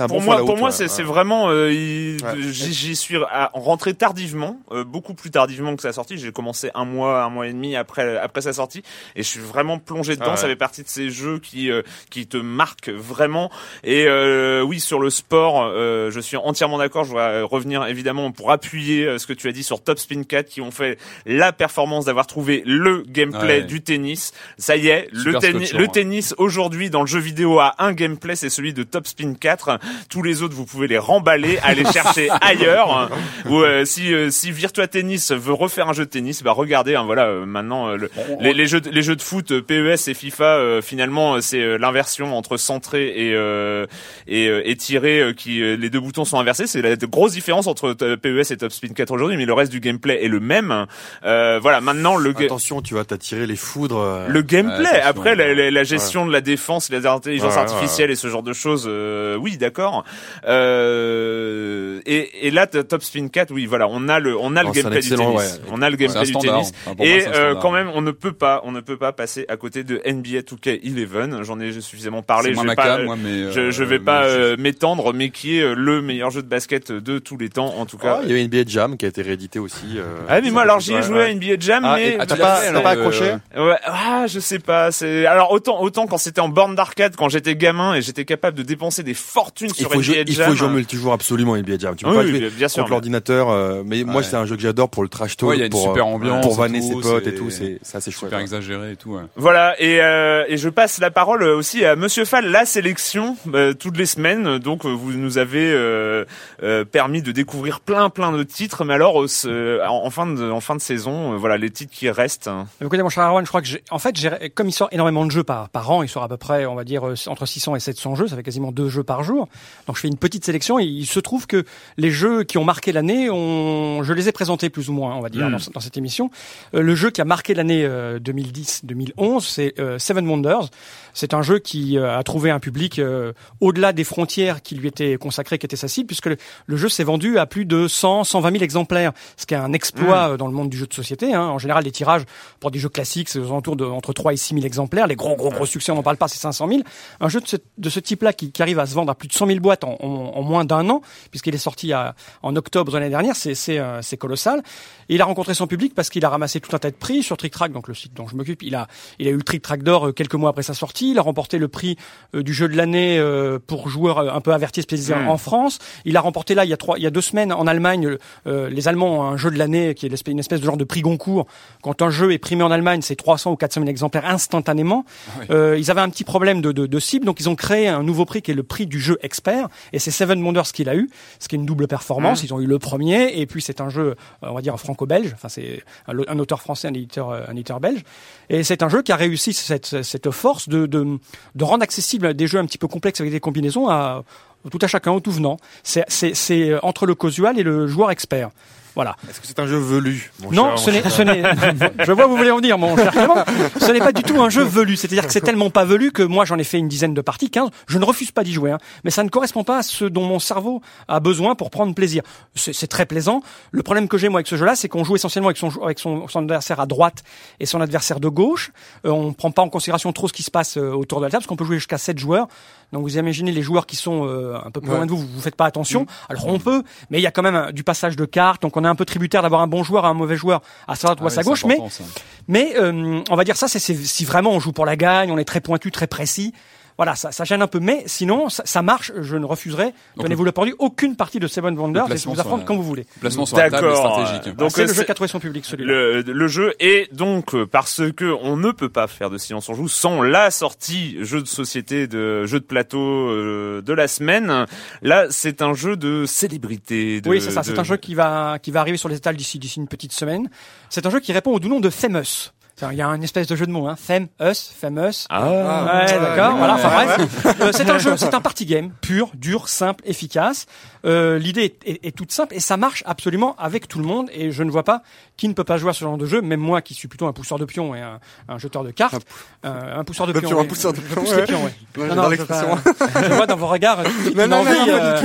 [SPEAKER 5] pour moi, pour moi, c'est
[SPEAKER 3] ouais.
[SPEAKER 5] vraiment, euh,
[SPEAKER 3] Ouais.
[SPEAKER 5] j'y suis rentré tardivement, euh, beaucoup plus tardivement que sa sortie. J'ai commencé un mois, un mois et demi après après sa sortie, et je suis vraiment plongé dedans.
[SPEAKER 3] Ah ouais.
[SPEAKER 5] Ça fait partie de ces jeux qui euh, qui te marquent vraiment. Et euh, oui, sur le sport, euh, je suis entièrement d'accord. Je euh, revenir évidemment pour appuyer euh, ce que tu as dit sur Top Spin 4, qui ont fait la performance d'avoir trouvé le gameplay du tennis. Ça y est, le, le tennis aujourd'hui dans le jeu vidéo a un gameplay, c'est celui de Top Spin 4. Tous les autres, vous pouvez les remballer, aller chercher ailleurs. Ou euh, si euh, si Virtua Tennis veut refaire un jeu de tennis, bah regardez, hein, voilà, euh, maintenant euh, le- les, les jeux de, les jeux de foot euh, PES et FIFA, euh, finalement, c'est euh, l'inversion entre centré et euh, et, euh, et tiré, euh, qui euh, les deux boutons sont inversés. C'est la grosse différence entre PES et Top Spin 4 aujourd'hui, mais le reste du gameplay est le même. Euh, voilà, maintenant le
[SPEAKER 3] Attention, tu vas t'attirer les foudres. euh,
[SPEAKER 5] le gameplay. Après, la, la- la gestion de la défense, les intelligences
[SPEAKER 3] Ouais, ouais,
[SPEAKER 5] artificielles et ce genre de choses, euh, oui, d'accord. Euh, et, et là, Top Spin 4, oui, voilà, on a le, on a le
[SPEAKER 3] Non, un
[SPEAKER 5] gameplay du tennis.
[SPEAKER 3] ouais.
[SPEAKER 5] On a le gameplay du
[SPEAKER 4] standard.
[SPEAKER 5] tennis.
[SPEAKER 4] Moi,
[SPEAKER 5] Et euh, quand même, on ne peut pas, on ne peut pas passer à côté de NBA 2K11. J'en ai suffisamment parlé. Je vais pas,
[SPEAKER 4] cam, moi, mais,
[SPEAKER 5] je,
[SPEAKER 4] euh,
[SPEAKER 5] je vais pas
[SPEAKER 4] je-
[SPEAKER 5] euh, m'étendre, mais qui est euh, le meilleur jeu de basket de tous les temps, en tout cas.
[SPEAKER 3] Ah, il y a eu NBA Jam qui a été réédité aussi. euh,
[SPEAKER 5] Ah mais moi alors j'y ai joué
[SPEAKER 3] ouais.
[SPEAKER 5] à NBA Jam,
[SPEAKER 3] Ah,
[SPEAKER 5] mais
[SPEAKER 4] Ah,
[SPEAKER 3] t'as pas,
[SPEAKER 4] euh,
[SPEAKER 3] accroché?
[SPEAKER 5] Ouais, ah, je sais pas. C'est alors autant autant quand c'était en borne d'arcade, quand j'étais gamin et j'étais capable de dépenser des
[SPEAKER 3] Il
[SPEAKER 5] sur
[SPEAKER 3] faut,
[SPEAKER 5] NBA
[SPEAKER 3] jouer, il
[SPEAKER 5] Jam.
[SPEAKER 3] faut jouer en multijoueur absolument NBA Jam. Tu peux
[SPEAKER 5] Oui,
[SPEAKER 3] pas
[SPEAKER 5] oui,
[SPEAKER 3] jouer
[SPEAKER 5] bien sûr,
[SPEAKER 3] contre l'ordinateur. euh, mais moi, c'est un jeu que j'adore pour le trash talk,
[SPEAKER 4] Ouais, il y a une
[SPEAKER 3] pour
[SPEAKER 4] super
[SPEAKER 3] euh,
[SPEAKER 4] ambiance
[SPEAKER 3] pour
[SPEAKER 4] et
[SPEAKER 3] vanner
[SPEAKER 4] tout,
[SPEAKER 3] ses potes et tout. C'est ça, c'est chouette.
[SPEAKER 4] Super exagéré et tout. ouais.
[SPEAKER 5] Voilà et euh, et je passe la parole aussi à Monsieur Fall, la sélection euh, toutes les semaines. Donc euh, vous nous avez euh, euh, permis de découvrir plein plein de titres, mais alors euh, en, fin de en fin de saison, euh, voilà les titres qui restent. hein.
[SPEAKER 2] Écoutez, mon cher Arwan, je crois que j'ai, en fait, j'ai, comme il sort énormément de jeux par, par an, il sort à peu près, on va dire, entre 600 et 700 jeux, ça fait quasiment deux jeux par jour. Donc, je fais une petite sélection et il se trouve que les jeux qui ont marqué l'année, on, je les ai présentés plus ou moins, on va dire,
[SPEAKER 5] Mm.
[SPEAKER 2] dans, dans cette émission. Euh, le jeu qui a marqué l'année euh, 2010-2011, c'est euh, Seven Wonders. C'est un jeu qui euh, a trouvé un public euh, au-delà des frontières qui lui étaient consacrées, qui était sa cible, puisque le, le jeu s'est vendu à plus de 100, 120 000 exemplaires, ce qui est un exploit euh, dans le monde du jeu de société. Hein. En général, les tirages pour des jeux classiques, c'est aux alentours de entre 3 et 6 000 exemplaires. Les gros, gros, gros succès, on n'en parle pas, c'est 500 000. Un jeu de ce, de ce type-là qui, qui arrive à se vendre à plus de 100 000 boîtes en, en- en moins d'un an, puisqu'il est sorti à- en octobre de l'année dernière, c'est euh, colossal. Et il a rencontré son public parce qu'il a ramassé tout un tas de prix sur Trick Track, donc le site dont je m'occupe. Il a, il a eu le Trick Track d'or euh, quelques mois après sa sortie. Il a remporté le prix euh, du jeu de l'année pour joueurs un peu avertis spécialisés
[SPEAKER 5] Mm.
[SPEAKER 2] en France. Il a remporté là il y a trois, il y a deux semaines en Allemagne, les Allemands ont un jeu de l'année qui est une espèce de genre de prix Goncourt. Quand un jeu est primé en Allemagne, c'est 300 ou 400 000 exemplaires instantanément. Euh, ils avaient un petit problème de, de, de cible, donc ils ont créé un nouveau prix qui est le prix du jeu expert, et c'est Seven Wonders qu'il a eu, ce qui est une double performance. Ils ont eu le premier, et puis c'est un jeu, euh, on va dire franco-belge. Enfin, c'est un, auteur français, un éditeur, euh, un éditeur belge, et c'est un jeu qui a réussi cette, cette force de, de, de rendre accessible des jeux un petit peu complexes avec des combinaisons à tout à chacun, au tout venant. C'est c'est- c'est euh, entre le casual et le joueur expert. Voilà.
[SPEAKER 3] Est-ce que c'est un jeu velu mon
[SPEAKER 2] Non,
[SPEAKER 3] cher-
[SPEAKER 2] ce ce n'est, je vois où vous voulez en venir, mon cher Clément. Ce n'est pas du tout un jeu velu. C'est-à-dire que c'est tellement pas velu que moi, j'en ai fait une dizaine de parties, 15. Je ne refuse pas d'y jouer, hein. Mais ça ne correspond pas à ce dont mon cerveau a besoin pour prendre plaisir. C'est, c'est très plaisant. Le problème que j'ai, moi, avec ce jeu-là, c'est qu'on joue essentiellement avec son, avec son, son adversaire à droite et son adversaire de gauche. Euh, on prend pas en considération trop ce qui se passe euh, autour de la table, parce qu'on peut jouer jusqu'à 7 joueurs. Donc vous imaginez les joueurs qui sont euh, un peu plus
[SPEAKER 8] Ouais.
[SPEAKER 2] loin de vous, vous, vous faites pas attention. Alors on peut, mais il y a quand même un- du passage de cartes, donc on est un peu tributaire d'avoir un bon joueur et un mauvais joueur à sa droite ou
[SPEAKER 4] Ah
[SPEAKER 2] à sa
[SPEAKER 4] ouais, c'est
[SPEAKER 2] gauche. Mais
[SPEAKER 4] ça.
[SPEAKER 2] mais euh, on va dire ça, c'est- si vraiment on joue pour la gagne, on est très pointu, très précis. Voilà, ça, ça gêne un peu, mais sinon ça, ça marche. Je ne refuserai, donnez-vous le produit, aucune partie de Seven Wonders et je
[SPEAKER 4] placement
[SPEAKER 2] vous affronte
[SPEAKER 4] sur
[SPEAKER 2] quand vous voulez.
[SPEAKER 4] Le placement sur la table stratégique.
[SPEAKER 5] Donc,
[SPEAKER 2] c'est le jeu
[SPEAKER 5] c'est-
[SPEAKER 2] qui a trouvé son public, celui-là.
[SPEAKER 5] Le, le jeu est donc euh, parce que on ne peut pas faire de silence on joue sans la sortie jeu de société de jeu de plateau euh, de la semaine. Là, c'est un jeu de célébrité. De,
[SPEAKER 2] oui, c'est ça.
[SPEAKER 5] de-
[SPEAKER 2] C'est un jeu qui va qui va arriver sur les étals d'ici d'ici une petite semaine. C'est un jeu qui répond au doux nom de Famous. Il y a un espèce de jeu de mots, hein. Fame, us, famous.
[SPEAKER 5] Ah.
[SPEAKER 2] Ouais, d'accord. Voilà. Enfin bref, Euh, c'est un jeu, c'est un party game pur, dur, simple, efficace. Euh, L'idée est, est- est toute simple et ça marche absolument avec tout le monde. Et je ne vois pas qui ne peut pas jouer à ce genre de jeu. Même moi, qui suis plutôt un pousseur de pions et un, un jeteur de cartes, euh, un pousseur de pions.
[SPEAKER 8] pion, un pousseur de
[SPEAKER 2] Je
[SPEAKER 8] pions, ouais.
[SPEAKER 2] Non,
[SPEAKER 8] dans
[SPEAKER 2] non, je,
[SPEAKER 8] l'expression.
[SPEAKER 2] pas- je vois dans vos regards
[SPEAKER 8] Non, non, non,
[SPEAKER 2] envie. euh,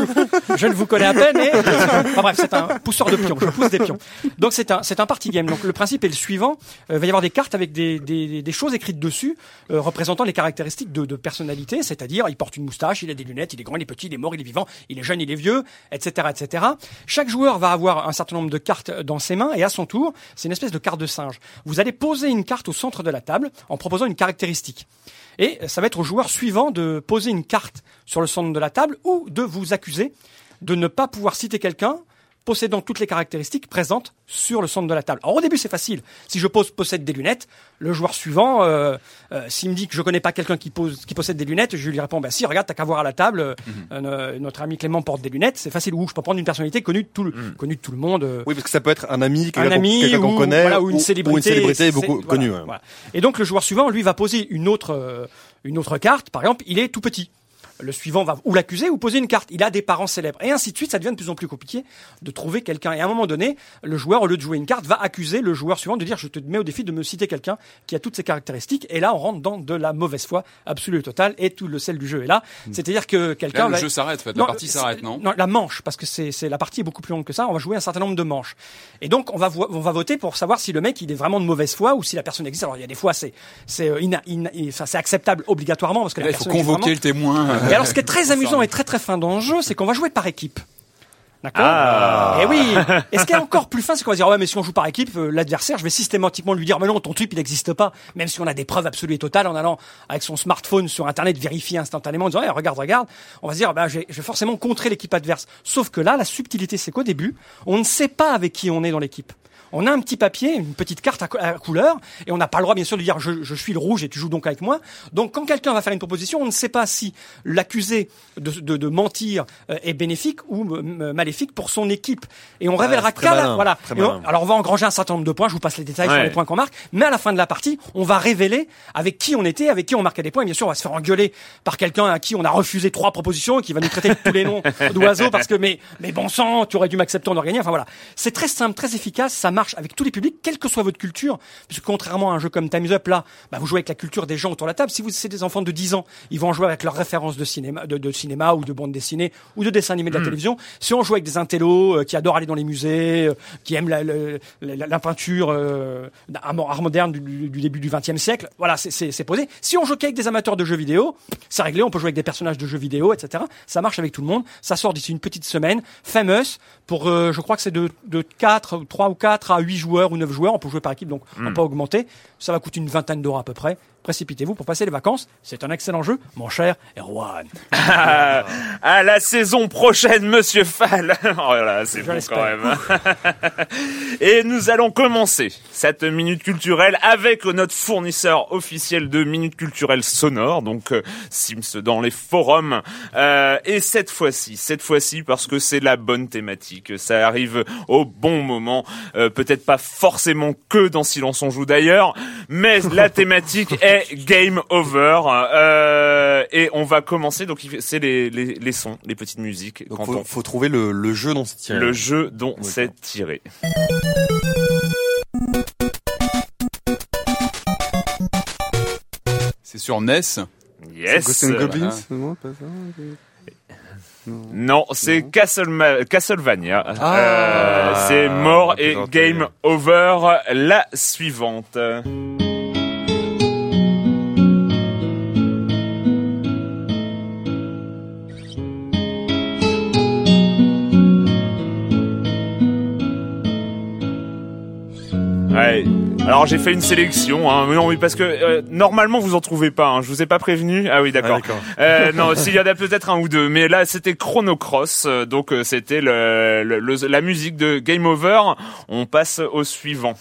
[SPEAKER 2] je ne vous connais à peine. Et... Enfin bref, c'est un pousseur de pions. Je pousse des pions. Donc c'est un c'est un party game. Donc le principe est le suivant. Euh, il va y avoir des cartes avec des des, choses écrites dessus euh, représentant les caractéristiques de, de personnalité, c'est-à-dire il porte une moustache, il a des lunettes, il est grand, il est petit, il est mort, il est vivant, il est jeune, il est vieux, etc., etc. Chaque joueur va avoir un certain nombre de cartes dans ses mains et à son tour, c'est une espèce de carte de singe. Vous allez poser une carte au centre de la table en proposant une caractéristique. Et ça va être au joueur suivant de poser une carte sur le centre de la table ou de vous accuser de ne pas pouvoir citer quelqu'un possédant toutes les caractéristiques présentes sur le centre de la table. Alors au début c'est facile. Si je pose possède des lunettes, le joueur suivant, euh, euh, s'il me dit que je connais pas quelqu'un qui, pose, qui possède des lunettes, je lui réponds bah si regarde t'as qu'à voir à la table, euh, euh, notre ami Clément porte des lunettes, c'est facile. Ou je peux prendre une personnalité connue de tout le, connue de tout le monde. euh,
[SPEAKER 3] Oui, parce que ça peut être un ami,
[SPEAKER 2] un
[SPEAKER 3] quelqu'un quelqu'un qu'on
[SPEAKER 2] ou,
[SPEAKER 3] connaît,
[SPEAKER 2] voilà, ou une célébrité,
[SPEAKER 3] ou une célébrité beaucoup connue.
[SPEAKER 2] voilà,
[SPEAKER 3] ouais.
[SPEAKER 2] voilà. Et donc le joueur suivant, lui, va poser une autre, une autre carte. Par exemple, il est tout petit. Le suivant va ou l'accuser ou poser une carte. Il a des parents célèbres. Et ainsi de suite, ça devient de plus en plus compliqué de trouver quelqu'un. Et à un moment donné, le joueur, au lieu de jouer une carte, va accuser le joueur suivant de dire je te mets au défi de me citer quelqu'un qui a toutes ces caractéristiques. Et là, on rentre dans de la mauvaise foi absolue et totale. Et tout le sel du jeu est là. C'est-à-dire que quelqu'un
[SPEAKER 4] le
[SPEAKER 2] va-
[SPEAKER 4] jeu s'arrête, en fait. La partie s'arrête, non
[SPEAKER 2] Non, la manche, parce que c'est c'est- la partie est beaucoup plus longue que ça. On va jouer un certain nombre de manches. Et donc, on va, vo- on va voter pour savoir si le mec il est vraiment de mauvaise foi ou si la personne existe. Alors, il y a des fois, c'est c'est euh, acceptable obligatoirement parce que
[SPEAKER 4] Là,
[SPEAKER 2] la
[SPEAKER 4] il faut
[SPEAKER 2] personne existe
[SPEAKER 4] convoquer
[SPEAKER 2] vraiment.
[SPEAKER 4] le témoin.
[SPEAKER 2] Et alors, ce qui est très amusant et très très fin dans le jeu, c'est qu'on va jouer par équipe. D'accord
[SPEAKER 5] Ah.
[SPEAKER 2] Et oui. Et ce qui est encore plus fin, c'est qu'on va dire ouais, mais si on joue par équipe, euh, l'adversaire, je vais systématiquement lui dire mais non, ton type il n'existe pas, même si on a des preuves absolues et totales en allant avec son smartphone sur internet vérifier instantanément en disant Eh, regarde, regarde. On va se dire bah je vais forcément contrer l'équipe adverse. Sauf que là, la subtilité, c'est qu'au début, on ne sait pas avec qui on est dans l'équipe. On a un petit papier, une petite carte à, co- à couleur, et on n'a pas le droit, bien sûr, de dire je, je suis le rouge et tu joues donc avec moi. Donc, quand quelqu'un va faire une proposition, on ne sait pas si l'accusé de, de, de mentir euh, est bénéfique ou euh, maléfique pour son équipe. Et on révélera qu'à la, voilà. on- alors, on va engranger un certain nombre de points. Je vous passe les détails sur les points qu'on marque. Mais à la fin de la partie, on va révéler avec qui on était, avec qui on marquait des points. Et bien sûr, on va se faire engueuler par quelqu'un à qui on a refusé trois propositions et qui va nous traiter de tous les noms d'oiseaux parce que mais mais bon sang, tu aurais dû m'accepter en gagner. Enfin voilà, c'est très simple, très efficace. Ça marche avec tous les publics, quelle que soit votre culture. Puisque contrairement à un jeu comme Time's Up, là, bah, vous jouez avec la culture des gens autour de la table. Si vous c'est des enfants de 10 ans, ils vont en jouer avec leurs références de cinéma, de, de cinéma ou de bande dessinée ou de dessin animé de la télévision. Si on joue avec des intellos euh, qui adorent aller dans les musées, euh, qui aiment la, la, la- la peinture euh, art moderne du, début du XXe siècle, voilà, c'est- posé. Si on joue qu'avec des amateurs de jeux vidéo, c'est réglé. On peut jouer avec des personnages de jeux vidéo, etc. Ça marche avec tout le monde. Ça sort d'ici une petite semaine. Famous pour, euh, je crois que c'est de de 4, 3 ou 4 à 8 joueurs ou 9 joueurs. On peut jouer par équipe, donc on peut augmenter. Ça va coûter une vingtaine d'euros à peu près. Précipitez-vous pour passer les vacances. C'est un excellent jeu, mon cher Erwan.
[SPEAKER 5] Ah, à la saison prochaine, Monsieur Fall. Oh là c'est bon quand même. Et nous allons commencer cette minute culturelle avec notre fournisseur officiel de minutes culturelles sonores, donc euh, Sims dans les forums. Euh, et cette fois-ci, cette fois-ci parce que c'est la bonne thématique, ça arrive au bon moment. Euh, Peut-être pas forcément que dans Silence on joue d'ailleurs, mais la thématique est Game Over. Euh, et on va commencer. Donc c'est les, les, les sons, les petites musiques.
[SPEAKER 3] Donc
[SPEAKER 5] quand
[SPEAKER 3] faut,
[SPEAKER 5] on-
[SPEAKER 3] faut trouver le, le jeu dont c'est tiré.
[SPEAKER 5] le jeu dont c'est tiré.
[SPEAKER 4] C'est sur NES.
[SPEAKER 5] Yes.
[SPEAKER 8] Ghosts and Goblins non, pas ça
[SPEAKER 5] Non, c'est Castlevania.
[SPEAKER 8] Ah.
[SPEAKER 5] Euh, c'est mort et game over. La suivante. Ouais. Alors j'ai fait une sélection, hein. mais non, mais parce que euh, normalement vous en trouvez pas. Hein. Je vous ai pas prévenu. Ah oui, d'accord.
[SPEAKER 3] Ah.
[SPEAKER 5] Euh, non, s'il y en a peut-être un ou deux, mais là c'était Chrono Cross, euh, donc euh, c'était le, le- le- la musique de Game Over. On passe au suivant.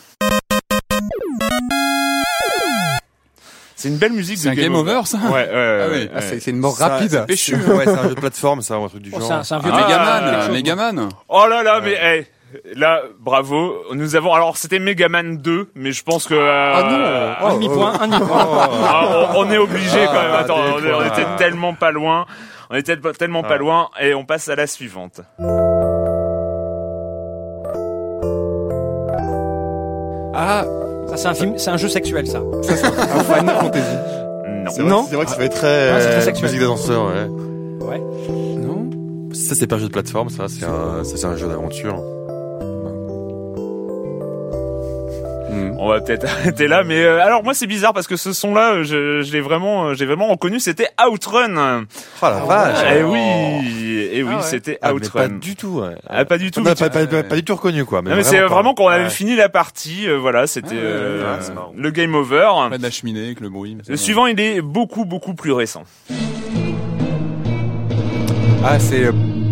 [SPEAKER 5] C'est une belle musique
[SPEAKER 4] C'est
[SPEAKER 5] de
[SPEAKER 4] un Game Over, ça
[SPEAKER 5] Ouais, ouais, ouais,
[SPEAKER 4] Ah oui.
[SPEAKER 5] ouais.
[SPEAKER 8] Ah, c'est une mort
[SPEAKER 3] Ça,
[SPEAKER 8] rapide.
[SPEAKER 3] c'est péchu. ouais, c'est un jeu de plateforme, ça, ou un truc du
[SPEAKER 2] Oh,
[SPEAKER 3] genre.
[SPEAKER 2] c'est un, un vieux
[SPEAKER 5] Ah,
[SPEAKER 4] Megaman. Megaman.
[SPEAKER 5] Oh là là, mais hey, là, bravo. Nous avons alors c'était Megaman 2, mais je pense que euh,
[SPEAKER 8] Ah non
[SPEAKER 2] Un demi-point, un demi-point.
[SPEAKER 5] Ah, on, on est obligé quand même.
[SPEAKER 3] Ah,
[SPEAKER 5] Attends, on, était tellement pas loin. On était tellement pas
[SPEAKER 3] Ah.
[SPEAKER 5] loin et on passe à la suivante.
[SPEAKER 8] Ah,
[SPEAKER 2] Ça, c'est un film, c'est un jeu sexuel, ça.
[SPEAKER 8] un Final Fantasy.
[SPEAKER 5] Non.
[SPEAKER 3] C'est vrai, c'est vrai que ça fait très,
[SPEAKER 2] Ouais, c'est très sexuel.
[SPEAKER 3] musique d'ascenseur, ouais.
[SPEAKER 2] Ouais.
[SPEAKER 8] Non
[SPEAKER 3] Ça, c'est pas un jeu de plateforme, ça, c'est un, ça, c'est un jeu d'aventure.
[SPEAKER 8] Hmm.
[SPEAKER 5] On va peut-être arrêter là, mais euh, alors moi c'est bizarre parce que ce son-là, euh, je, je l'ai vraiment, euh, j'ai vraiment reconnu, c'était Outrun.
[SPEAKER 3] Oh la vache!
[SPEAKER 5] Eh oui, et oui,
[SPEAKER 2] Ah ouais.
[SPEAKER 5] c'était
[SPEAKER 3] Ah, mais
[SPEAKER 5] Outrun.
[SPEAKER 3] pas du tout, ouais.
[SPEAKER 5] Ah, pas du tout.
[SPEAKER 3] Non,
[SPEAKER 5] mais
[SPEAKER 3] pas, pas, pas, pas du tout reconnu, quoi.
[SPEAKER 5] Non, mais c'est vraiment quand on avait
[SPEAKER 3] Ouais.
[SPEAKER 5] fini la partie, euh, voilà, c'était
[SPEAKER 4] Ah, ouais,
[SPEAKER 5] euh, le game over.
[SPEAKER 4] Près de la cheminée avec le bruit. mais ça
[SPEAKER 5] Le
[SPEAKER 4] va.
[SPEAKER 5] suivant, il est beaucoup beaucoup plus récent.
[SPEAKER 8] Ah, c'est euh,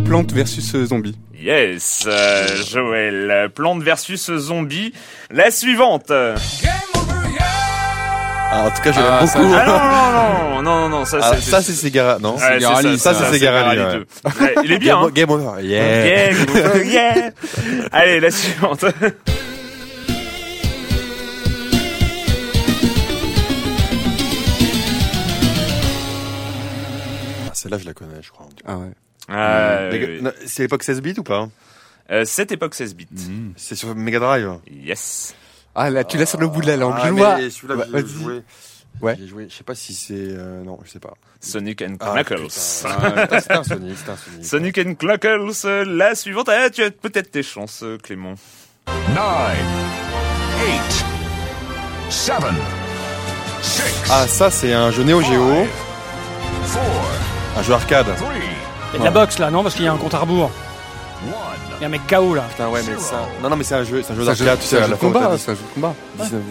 [SPEAKER 8] Plante versus Zombie.
[SPEAKER 5] Yes, euh, Joël. Plante versus zombie. La suivante. Ah
[SPEAKER 3] Ah, en tout cas, je l'aime
[SPEAKER 4] Ah, ça-
[SPEAKER 3] beaucoup.
[SPEAKER 5] non, non, non, non, non, non, ça,
[SPEAKER 3] Ah,
[SPEAKER 5] c'est,
[SPEAKER 3] ça, c'est Segara, non?
[SPEAKER 5] Ouais,
[SPEAKER 4] c'est Garali,
[SPEAKER 5] ça,
[SPEAKER 3] ça, c'est Garali, ouais.
[SPEAKER 5] 2. Ouais, il est bien,
[SPEAKER 3] Game,
[SPEAKER 5] hein.
[SPEAKER 3] Game Over, yeah.
[SPEAKER 5] Game over, yeah. Allez, la suivante.
[SPEAKER 3] Ah, Celle-là, je la connais, je crois.
[SPEAKER 8] Ah ouais.
[SPEAKER 5] Ah, oui, oui.
[SPEAKER 3] non, C'est l'époque 16 bits ou pas?
[SPEAKER 5] Euh, cette époque 16 bits.
[SPEAKER 3] C'est sur Mega Drive.
[SPEAKER 5] Yes.
[SPEAKER 8] Ah là, tu l'as sur le bout de la langue.
[SPEAKER 3] Ah,
[SPEAKER 8] je vois.
[SPEAKER 3] celui-là, j'ai
[SPEAKER 8] vas-y.
[SPEAKER 3] joué.
[SPEAKER 8] Ouais.
[SPEAKER 3] J'ai joué. Je sais pas si c'est, euh, non, je sais pas.
[SPEAKER 5] Sonic and
[SPEAKER 3] Ah,
[SPEAKER 5] Knuckles.
[SPEAKER 3] Ah, C'était un Sonic, un Sonic.
[SPEAKER 5] Sonic and Knuckles, euh, la suivante. Ah, tu as peut-être tes chances, euh, Clément.
[SPEAKER 6] Nine, eight, seven, six,
[SPEAKER 3] Ah, ça, c'est un jeu Neo Geo,
[SPEAKER 6] four,
[SPEAKER 3] un jeu arcade.
[SPEAKER 6] three,
[SPEAKER 2] Il y a de la boxe, là, non? Parce qu'il y a un compte à rebours. Il y a un mec KO là.
[SPEAKER 3] Putain, ouais, mais ça. Non, non, mais c'est un jeu, c'est un jeu
[SPEAKER 8] C'est un jeu-
[SPEAKER 3] d'arcade,
[SPEAKER 8] c'est un de combat, c'est un jeu de combat.
[SPEAKER 3] 19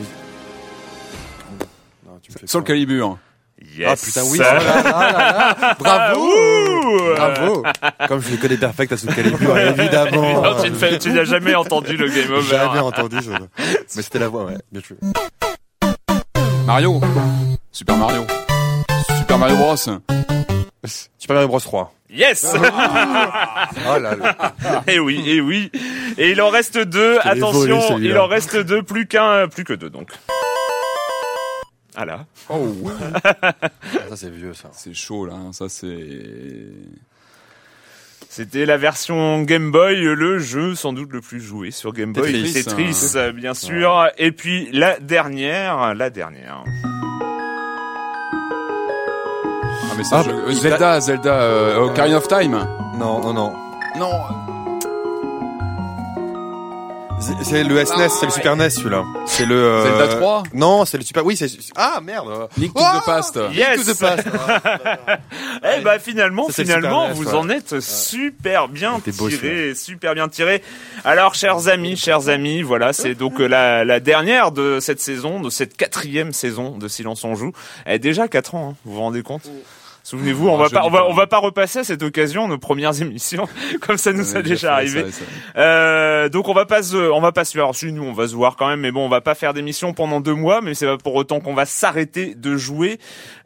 [SPEAKER 3] Non, tu me fais
[SPEAKER 4] Sur le. Calibur.
[SPEAKER 5] Yes.
[SPEAKER 3] Ah putain, oui.
[SPEAKER 5] Ça-
[SPEAKER 3] oh là là là là. Bravo. Bravo. Comme je le connais perfect à ce Calibur, évidemment.
[SPEAKER 5] Non, tu ne fais- tu n'as jamais entendu le game over.
[SPEAKER 3] Jamais entendu, je... mais c'était la voix, ouais, bien joué.
[SPEAKER 4] Mario. Super Mario. Super Mario Bros.
[SPEAKER 3] Super Mario Bros 3.
[SPEAKER 5] Yes
[SPEAKER 3] Oh là là.
[SPEAKER 5] Et oui, et oui. Et il en reste deux.
[SPEAKER 3] Volé,
[SPEAKER 5] Attention, il en reste deux, plus qu'un, plus que deux donc. Ah là.
[SPEAKER 4] Oh.
[SPEAKER 3] Ça, c'est vieux, ça.
[SPEAKER 4] C'est chaud là, hein, ça c'est.
[SPEAKER 5] C'était la version Game Boy, le jeu sans doute le plus joué sur Game Boy.
[SPEAKER 4] Tetris,
[SPEAKER 5] Tetris,
[SPEAKER 4] hein.
[SPEAKER 5] bien sûr. Et puis la dernière, la dernière.
[SPEAKER 4] Ah mais
[SPEAKER 3] Ah,
[SPEAKER 4] Zelda, Zelda, euh, Ocarina of Time.
[SPEAKER 3] Non, non, non.
[SPEAKER 4] Non.
[SPEAKER 3] C'est- le SNES, c'est le Super NES, celui-là. C'est le... euh,
[SPEAKER 4] Zelda 3?
[SPEAKER 3] Non, c'est le Super... Oui, c'est... Ah, merde
[SPEAKER 4] Link to
[SPEAKER 3] Oh
[SPEAKER 4] the Past.
[SPEAKER 5] Yes.
[SPEAKER 3] Link to the Past.
[SPEAKER 5] Eh bah finalement,
[SPEAKER 3] Ça,
[SPEAKER 5] finalement,
[SPEAKER 3] NES,
[SPEAKER 5] vous
[SPEAKER 3] ouais.
[SPEAKER 5] en êtes super bien tiré, super bien tiré. Alors, chers amis, chers amis, voilà, c'est donc euh, la, la dernière de cette saison, de cette quatrième saison de Silence on joue. Elle est déjà quatre ans, hein, vous vous rendez compte? Souvenez-vous, on
[SPEAKER 4] Ah,
[SPEAKER 5] va
[SPEAKER 4] je
[SPEAKER 5] pas, on va, on va pas repasser à cette occasion nos premières émissions, comme ça nous
[SPEAKER 4] On
[SPEAKER 5] a déjà arrivé.
[SPEAKER 4] ça, ça.
[SPEAKER 5] Euh, donc on va pas se, on va pas se, alors si nous on va se voir quand même, mais bon on va pas faire d'émission pendant deux mois, mais c'est pas pour autant qu'on va s'arrêter de jouer.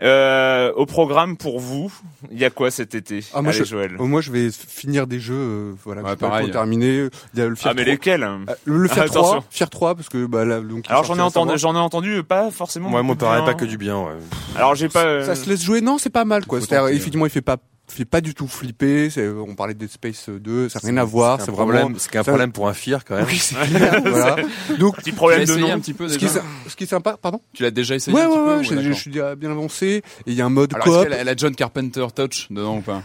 [SPEAKER 5] Euh, au programme pour vous, il y a quoi cet été?
[SPEAKER 8] Ah, moi,
[SPEAKER 5] Allez
[SPEAKER 8] je-
[SPEAKER 5] Joël.
[SPEAKER 8] Oh, moi, je vais finir des jeux, euh, voilà,
[SPEAKER 4] Ouais,
[SPEAKER 8] que j'ai pas
[SPEAKER 4] pareil.
[SPEAKER 8] encore terminé. Il y a le Fier
[SPEAKER 5] Ah mais
[SPEAKER 8] 3.
[SPEAKER 5] lesquels?
[SPEAKER 8] Euh, Le, le Fier
[SPEAKER 5] Ah,
[SPEAKER 8] 3,
[SPEAKER 5] attention.
[SPEAKER 8] Fier 3, parce que bah là, donc.
[SPEAKER 5] Alors j'en ai entendu, j'en ai entendu pas forcément.
[SPEAKER 3] Ouais, moi,
[SPEAKER 5] beaucoup
[SPEAKER 3] pareil,
[SPEAKER 5] bien.
[SPEAKER 3] pas que du bien, ouais.
[SPEAKER 5] Alors j'ai pas. euh,
[SPEAKER 8] Ça se laisse jouer, non, c'est pas mal quoi. C'est-à-dire, effectivement, il fait pas, fait pas du tout flipper. C'est, on parlait de Space 2, ça n'a rien à voir.
[SPEAKER 3] C'est
[SPEAKER 8] C'est
[SPEAKER 3] un
[SPEAKER 8] vraiment.
[SPEAKER 3] problème, c'est qu'un
[SPEAKER 8] ça-
[SPEAKER 3] problème pour un FIR, quand même.
[SPEAKER 8] Oui, c'est clair. voilà. Donc,
[SPEAKER 5] Petit problème de nom.
[SPEAKER 4] un petit peu
[SPEAKER 8] ce qui, est, ce qui est sympa, pardon?
[SPEAKER 4] Tu l'as déjà essayé
[SPEAKER 8] Ouais,
[SPEAKER 4] un
[SPEAKER 8] ouais,
[SPEAKER 4] petit peu
[SPEAKER 8] ouais.
[SPEAKER 4] ou
[SPEAKER 8] Je, suis déjà bien avancé. Et il y a un mode
[SPEAKER 4] Alors
[SPEAKER 8] coop.
[SPEAKER 4] est-ce qu'elle a- elle a John Carpenter Touch dedans ou pas?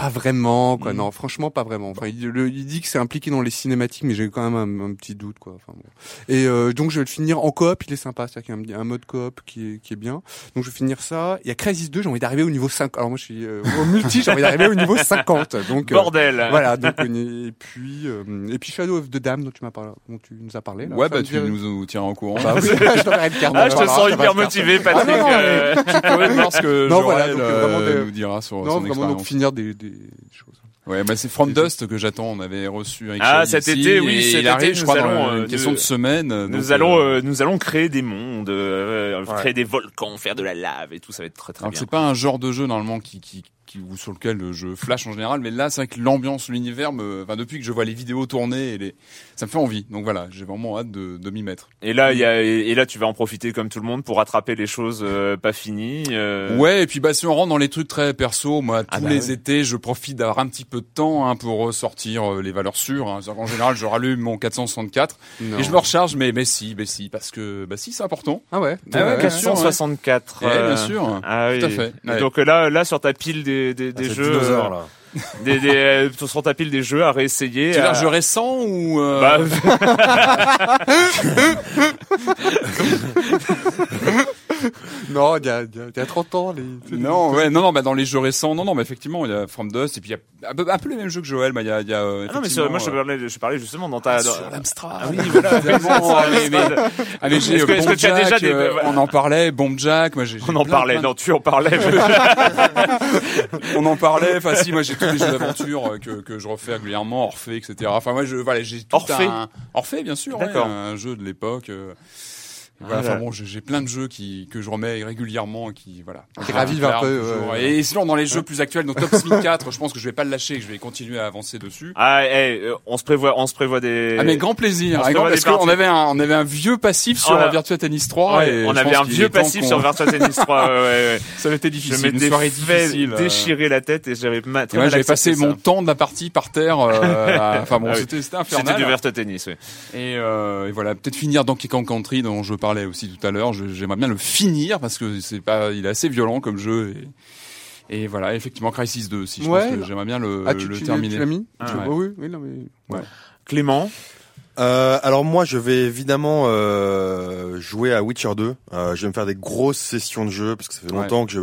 [SPEAKER 8] Pas vraiment, quoi.
[SPEAKER 4] Mm.
[SPEAKER 8] Non, franchement, pas vraiment. Enfin, il, le- il dit que c'est impliqué dans les cinématiques, mais j'ai quand même un, un petit doute, quoi. Enfin, bon. Et euh, donc, je vais le finir en coop. Il est sympa, c'est-à-dire qu'il y a un, un mode coop qui est, qui est bien. Donc, je vais finir ça. Il y a Crysis 2, j'ai envie d'arriver au niveau 5. Alors, moi, je suis euh, au multi, j'ai envie d'arriver au niveau 50. Donc, euh,
[SPEAKER 5] Bordel.
[SPEAKER 8] voilà. Donc, euh, et puis, euh, et puis Shadow of the Dam, dont tu m'as parlé, dont tu nous as parlé. Là,
[SPEAKER 4] Ouais, bah tu nous, nous tiens au courant.
[SPEAKER 8] Bah oui, je carte.
[SPEAKER 5] Ah, je te sens hyper
[SPEAKER 8] carte.
[SPEAKER 5] motivé, Patrick.
[SPEAKER 8] Ah, non, non,
[SPEAKER 5] euh,
[SPEAKER 4] Je pourrais voir ce que
[SPEAKER 8] Non,
[SPEAKER 4] Joël
[SPEAKER 8] voilà, donc,
[SPEAKER 4] euh,
[SPEAKER 8] vraiment
[SPEAKER 4] nous dira sur
[SPEAKER 8] Non,
[SPEAKER 4] son
[SPEAKER 8] vraiment,
[SPEAKER 4] expérience.
[SPEAKER 8] donc finir des, des choses.
[SPEAKER 4] Ouais, bah c'est From Dust que j'attends. On avait reçu avec
[SPEAKER 5] Ah, cet
[SPEAKER 4] ici,
[SPEAKER 5] été, oui,
[SPEAKER 4] et
[SPEAKER 5] cet
[SPEAKER 4] il arrive,
[SPEAKER 5] été,
[SPEAKER 4] je crois, dans
[SPEAKER 5] allons,
[SPEAKER 4] une
[SPEAKER 5] euh,
[SPEAKER 4] question
[SPEAKER 5] nous-
[SPEAKER 4] de semaine.
[SPEAKER 5] Nous
[SPEAKER 4] donc,
[SPEAKER 5] allons,
[SPEAKER 4] euh,
[SPEAKER 5] euh, nous allons créer des mondes, euh, créer des volcans, faire de la lave et tout, ça va être très très
[SPEAKER 4] Alors
[SPEAKER 5] bien.
[SPEAKER 4] c'est pas un genre de jeu normalement qui, qui, qui ou sur lequel je flash en général, mais là c'est vrai que l'ambiance, l'univers, me, enfin depuis que je vois les vidéos tourner, et les, ça me fait envie. Donc voilà, j'ai vraiment hâte de, de m'y mettre.
[SPEAKER 5] Et là, il y a, et là, tu vas en profiter comme tout le monde pour rattraper les choses euh, pas finies. euh.
[SPEAKER 4] Ouais, et puis bah si on rentre dans les trucs très perso, moi tous
[SPEAKER 5] Ah bah
[SPEAKER 4] les
[SPEAKER 5] oui.
[SPEAKER 4] étés, je profite d'avoir un petit peu de temps hein, pour ressortir euh, les valeurs sûres. Hein. C'est-à-dire qu'en général, je rallume mon 464
[SPEAKER 8] Non.
[SPEAKER 4] et je me recharge, mais mais si, mais si, parce que bah si, c'est important.
[SPEAKER 8] Ah ouais.
[SPEAKER 4] Ah ouais, bien sûr, ouais.
[SPEAKER 5] 464.
[SPEAKER 4] Ouais,
[SPEAKER 5] euh,
[SPEAKER 4] bien sûr.
[SPEAKER 5] Ah oui.
[SPEAKER 4] Tout à fait. Ouais.
[SPEAKER 5] Donc euh, là, là sur ta pile des, des,
[SPEAKER 3] Ah,
[SPEAKER 5] des
[SPEAKER 3] c'est
[SPEAKER 5] jeux,
[SPEAKER 3] dinosaure,
[SPEAKER 5] euh,
[SPEAKER 3] là.
[SPEAKER 5] des, des, euh, sur ta pile des jeux à réessayer.
[SPEAKER 4] Tu veux
[SPEAKER 5] à-
[SPEAKER 4] dire jeu récent ou euh...
[SPEAKER 5] Bah,
[SPEAKER 8] Non, il y a, il y a- y a 30 ans, les.
[SPEAKER 4] Non, ouais, non, non, bah dans les jeux récents, non, non, mais effectivement, il y a From Dust et puis il y a un peu, un peu les mêmes jeux que Joël, bah il y a, il y a euh,
[SPEAKER 5] ah non mais moi je
[SPEAKER 4] euh,
[SPEAKER 5] parlais, je parlais justement dans ta. dans-
[SPEAKER 4] sur l'Amstrad.
[SPEAKER 5] Ah oui, voilà. Ah,
[SPEAKER 4] mais, mais, ah, mais j'ai
[SPEAKER 5] Est-ce que- est-ce que
[SPEAKER 4] Bomb
[SPEAKER 5] tu as déjà
[SPEAKER 4] Jack,
[SPEAKER 5] des-
[SPEAKER 4] euh, on en parlait, Bomb Jack, moi j'ai. j'ai
[SPEAKER 5] On en parlait.
[SPEAKER 4] plein
[SPEAKER 5] Non, tu en parlais.
[SPEAKER 4] on en parlait. Enfin, si, moi j'ai tous les jeux d'aventure euh, que, que je refais régulièrement, Orphée, etc. Enfin, moi je, voilà, j'ai tout
[SPEAKER 5] Orphée
[SPEAKER 4] un Orphée, bien sûr, ouais, un jeu de l'époque. Euh, Voilà,
[SPEAKER 5] Voilà.
[SPEAKER 4] enfin bon, j'ai plein de jeux qui que je remets régulièrement, qui voilà,
[SPEAKER 8] Qui ravivent un peu,
[SPEAKER 4] toujours.
[SPEAKER 8] ouais.
[SPEAKER 4] Et sinon dans les jeux plus actuels, donc Top Spin 4, je pense que je vais pas le lâcher, que je vais continuer à avancer dessus.
[SPEAKER 5] Ah, eh, euh, on se prévoit, on se prévoit des.
[SPEAKER 4] Ah mais grand plaisir,
[SPEAKER 5] On
[SPEAKER 4] grand-
[SPEAKER 5] prévoit
[SPEAKER 4] parce qu'on avait un on avait un vieux passif sur
[SPEAKER 5] On a-
[SPEAKER 4] Virtua Tennis 3
[SPEAKER 5] Ouais,
[SPEAKER 4] et
[SPEAKER 5] on
[SPEAKER 4] je
[SPEAKER 5] avait un vieux passif sur Virtua Tennis 3. ouais, ouais,
[SPEAKER 4] ça
[SPEAKER 5] Je
[SPEAKER 4] difficile, une
[SPEAKER 5] m'étais
[SPEAKER 4] soirée difficile. euh.
[SPEAKER 5] déchirer la tête et j'avais ma-
[SPEAKER 4] j'avais passé mon temps de la partie par terre. euh, Enfin bon,
[SPEAKER 5] Ah
[SPEAKER 4] c'était c'était infernal.
[SPEAKER 5] C'était du Virtua Tennis.
[SPEAKER 4] Et, euh, voilà, peut-être finir Donkey Kong Country dont je parlais aussi tout à l'heure. J'aimerais bien le finir parce que c'est pas, il est assez violent comme jeu. Et, et voilà, effectivement, Crisis 2 aussi. Je
[SPEAKER 8] Ouais.
[SPEAKER 4] pense que j'aimerais bien le,
[SPEAKER 8] Ah, tu,
[SPEAKER 4] le
[SPEAKER 8] tu,
[SPEAKER 4] terminer.
[SPEAKER 8] tu l'as mis
[SPEAKER 5] Ah,
[SPEAKER 8] Tu-
[SPEAKER 4] ouais.
[SPEAKER 8] oui, oui, non mais.
[SPEAKER 4] Ouais.
[SPEAKER 5] Clément.
[SPEAKER 3] Euh, alors moi, je vais évidemment euh, jouer à Witcher 2. Euh, je vais me faire des grosses sessions de jeu parce que ça fait
[SPEAKER 4] Ouais.
[SPEAKER 3] longtemps que je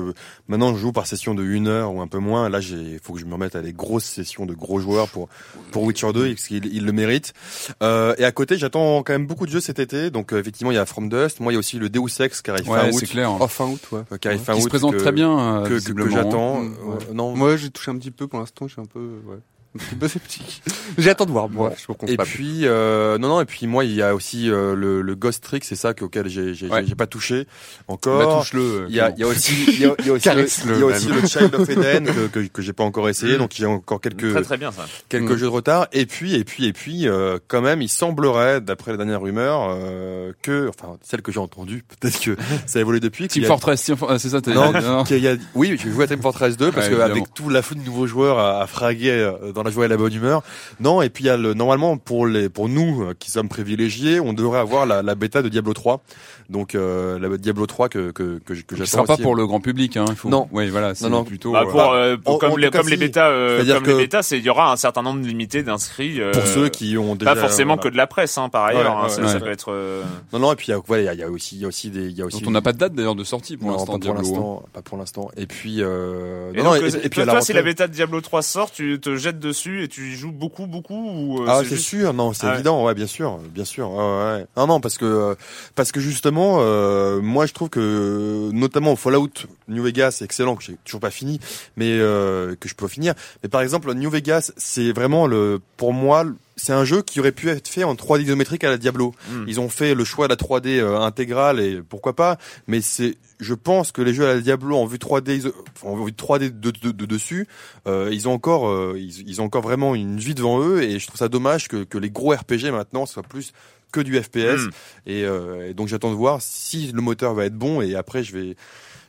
[SPEAKER 3] maintenant je joue par session de une heure ou un peu moins. Là, j'ai faut que je me remette à des grosses sessions de gros joueurs pour pour Witcher 2 parce qu'il il le mérite. Euh, et à côté, j'attends quand même beaucoup de jeux cet été. Donc euh, effectivement, il y a From Dust. Moi, il y a aussi le Deus Ex qui arrive fin
[SPEAKER 4] Ouais,
[SPEAKER 3] août.
[SPEAKER 4] c'est clair.
[SPEAKER 8] Oh, fin août, ouais.
[SPEAKER 3] euh, Qui arrive fin
[SPEAKER 4] Qui
[SPEAKER 3] août.
[SPEAKER 4] se présente
[SPEAKER 3] que-
[SPEAKER 4] très bien, euh,
[SPEAKER 3] que, que, j'attends.
[SPEAKER 8] Mm,
[SPEAKER 3] Euh,
[SPEAKER 8] ouais.
[SPEAKER 3] non,
[SPEAKER 8] Moi, j'ai touché un petit peu pour l'instant. Je suis un peu, ouais, un petit peu sceptique. J'attends de voir. Moi, je me compte
[SPEAKER 3] Et puis euh, non non et puis moi il y a aussi euh, le, le Ghost Trick c'est ça auquel j'ai j'ai
[SPEAKER 4] Ouais.
[SPEAKER 3] j'ai pas touché
[SPEAKER 4] Bah,
[SPEAKER 3] encore.
[SPEAKER 4] touche-le.
[SPEAKER 3] Il y a, il y a aussi, il y a, il y a aussi, le, il y a aussi le Child of Eden que, que, que j'ai pas encore essayé,
[SPEAKER 5] Mm.
[SPEAKER 3] donc il y a encore quelques,
[SPEAKER 5] Très très bien ça.
[SPEAKER 3] quelques
[SPEAKER 8] Mm.
[SPEAKER 3] jeux de retard. Et puis, et puis, et puis, euh, quand même, il semblerait, d'après les dernières rumeurs, euh, que, enfin, celles que j'ai entendues, peut-être que ça a évolué depuis.
[SPEAKER 4] Team Fortress, ah, c'est ça.
[SPEAKER 3] non,
[SPEAKER 4] non.
[SPEAKER 3] qu'il y a, oui, j'ai joué à Team Fortress 2 parce
[SPEAKER 4] Ouais,
[SPEAKER 3] que avec tout l'afflux de nouveaux joueurs à, à fraguer euh, dans la joie et la bonne humeur. Non, et puis il y a le, normalement pour les, pour nous euh, qui sommes privilégiés, on devrait avoir la, la bêta de Diablo 3. Donc euh, la Diablo 3 que que que, que j'attends
[SPEAKER 4] sera pas
[SPEAKER 3] aussi.
[SPEAKER 4] pour le grand public, hein. Il faut.
[SPEAKER 3] Non.
[SPEAKER 4] Oui, voilà. C'est
[SPEAKER 3] non.
[SPEAKER 4] plutôt.
[SPEAKER 5] Bah,
[SPEAKER 4] euh,
[SPEAKER 5] pour, euh, pour-
[SPEAKER 3] en-
[SPEAKER 5] comme,
[SPEAKER 3] en
[SPEAKER 5] les,
[SPEAKER 3] cas,
[SPEAKER 5] comme les bêtas, euh, comme
[SPEAKER 3] que-
[SPEAKER 5] les bêtas, c'est il y aura un certain nombre limité d'inscrits. euh,
[SPEAKER 3] pour ceux qui ont déjà
[SPEAKER 5] pas forcément
[SPEAKER 3] voilà.
[SPEAKER 5] que de la presse, hein, par ailleurs.
[SPEAKER 3] Ouais,
[SPEAKER 5] hein,
[SPEAKER 3] ouais,
[SPEAKER 5] ça,
[SPEAKER 3] ouais.
[SPEAKER 5] ça peut être. euh,
[SPEAKER 3] Non non et puis il y a, voilà, il y a, y a aussi il y a aussi des il y a aussi
[SPEAKER 4] dont on n'a pas de date d'ailleurs de sortie pour
[SPEAKER 3] Non,
[SPEAKER 4] l'instant.
[SPEAKER 3] pas pour
[SPEAKER 4] Diablo. hein.
[SPEAKER 3] l'instant, pas pour l'instant. Et puis euh,
[SPEAKER 5] Et
[SPEAKER 3] non,
[SPEAKER 5] donc,
[SPEAKER 3] non, et,
[SPEAKER 5] euh,
[SPEAKER 3] et puis
[SPEAKER 5] toi,
[SPEAKER 3] à la
[SPEAKER 5] si la bêta de Diablo 3 sort, tu te jettes dessus et tu y joues beaucoup, beaucoup ou euh,
[SPEAKER 3] Ah,
[SPEAKER 5] c'est juste-
[SPEAKER 3] sûr, non, c'est
[SPEAKER 5] Ah
[SPEAKER 3] évident, ouais, bien sûr, bien sûr. ouais, ouais. Non, non, parce que euh, parce que justement, euh, moi, je trouve que notamment Fallout New Vegas, c'est excellent, que j'ai toujours pas fini, mais euh, que je peux finir. Mais par exemple, New Vegas, c'est vraiment le, pour moi, c'est un jeu qui aurait pu être fait en 3D isométrique à la Diablo.
[SPEAKER 5] Hmm.
[SPEAKER 3] Ils ont fait le choix de la 3D euh, intégrale et pourquoi pas, mais c'est, je pense que les jeux à la Diablo en vue 3D, iso- enfin, en vue 3D de, de- de dessus, euh, ils ont encore, euh, ils, ils ont encore vraiment une vie devant eux et je trouve ça dommage que, que les gros RPG maintenant soient plus que du FPS
[SPEAKER 5] Mm.
[SPEAKER 3] et, euh, et donc j'attends de voir si le moteur va être bon et après je vais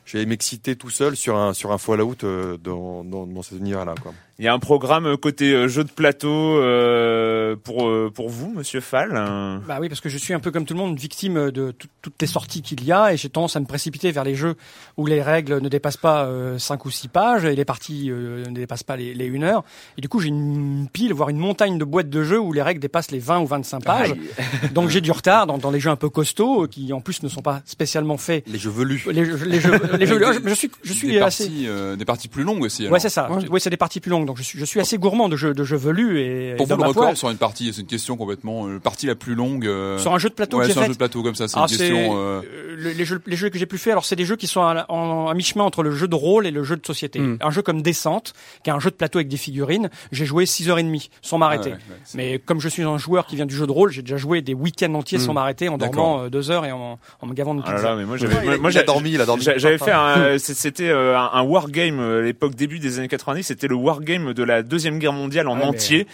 [SPEAKER 3] je vais m'exciter tout seul sur un sur un Fallout euh, dans dans, dans cet univers là quoi.
[SPEAKER 5] Il y a un programme euh, côté euh, jeu de plateau euh, pour euh, pour vous, Monsieur Fall.
[SPEAKER 2] Bah oui, parce que je suis un peu comme tout le monde victime de tout- toutes les sorties qu'il y a et j'ai tendance à me précipiter vers les jeux où les règles ne dépassent pas euh, 5 ou 6 pages et les parties euh, ne dépassent pas les, les 1 heure. Et du coup, j'ai une pile, voire une montagne de boîtes de jeux où les règles dépassent les 20 ou 25 pages. Donc j'ai du retard dans, dans les jeux un peu costauds qui en plus ne sont pas spécialement faits.
[SPEAKER 3] Les jeux velus.
[SPEAKER 2] Les jeux, les jeux, les jeux- je suis, je suis
[SPEAKER 4] des
[SPEAKER 2] assez.
[SPEAKER 4] parties, euh, des parties plus longues aussi.
[SPEAKER 2] Ouais,
[SPEAKER 4] alors.
[SPEAKER 2] c'est ça. Ouais, c'est des parties plus longues. Donc je suis, je suis assez gourmand de jeux, de jeux velus et.
[SPEAKER 4] Pour
[SPEAKER 2] et
[SPEAKER 4] vous, le record sur une partie, c'est une question complètement. Euh, partie la plus longue. euh,
[SPEAKER 2] Sur un jeu de plateau
[SPEAKER 4] ouais,
[SPEAKER 2] que
[SPEAKER 4] sur un
[SPEAKER 2] fait
[SPEAKER 4] jeu de plateau comme ça, c'est
[SPEAKER 2] Ah,
[SPEAKER 4] une question. euh,
[SPEAKER 2] euh, le- les, jeux, les jeux que j'ai pu faire, alors c'est des jeux qui sont à, la- en, à mi-chemin entre le jeu de rôle et le jeu de société.
[SPEAKER 4] Hmm.
[SPEAKER 2] Un jeu comme Descente, qui est un jeu de plateau avec des figurines, j'ai joué 6h30 sans m'arrêter.
[SPEAKER 4] Ah ouais, ouais, c'est-
[SPEAKER 2] Mais comme je suis un joueur qui vient du jeu de rôle, j'ai déjà joué des week-ends entiers
[SPEAKER 4] Hmm.
[SPEAKER 2] sans m'arrêter, en dormant euh, deux heures et en, en me gavant de
[SPEAKER 5] Ah là
[SPEAKER 2] pizza.
[SPEAKER 5] là, mais moi j'avais, moi, j'ai-
[SPEAKER 3] dormi, il a dormi.
[SPEAKER 5] J'avais fait un, c'est- c'était euh, un, wargame euh, à l'époque début des années 90. C'était le wargame de la deuxième guerre mondiale en
[SPEAKER 2] Ouais, mais-
[SPEAKER 5] entier.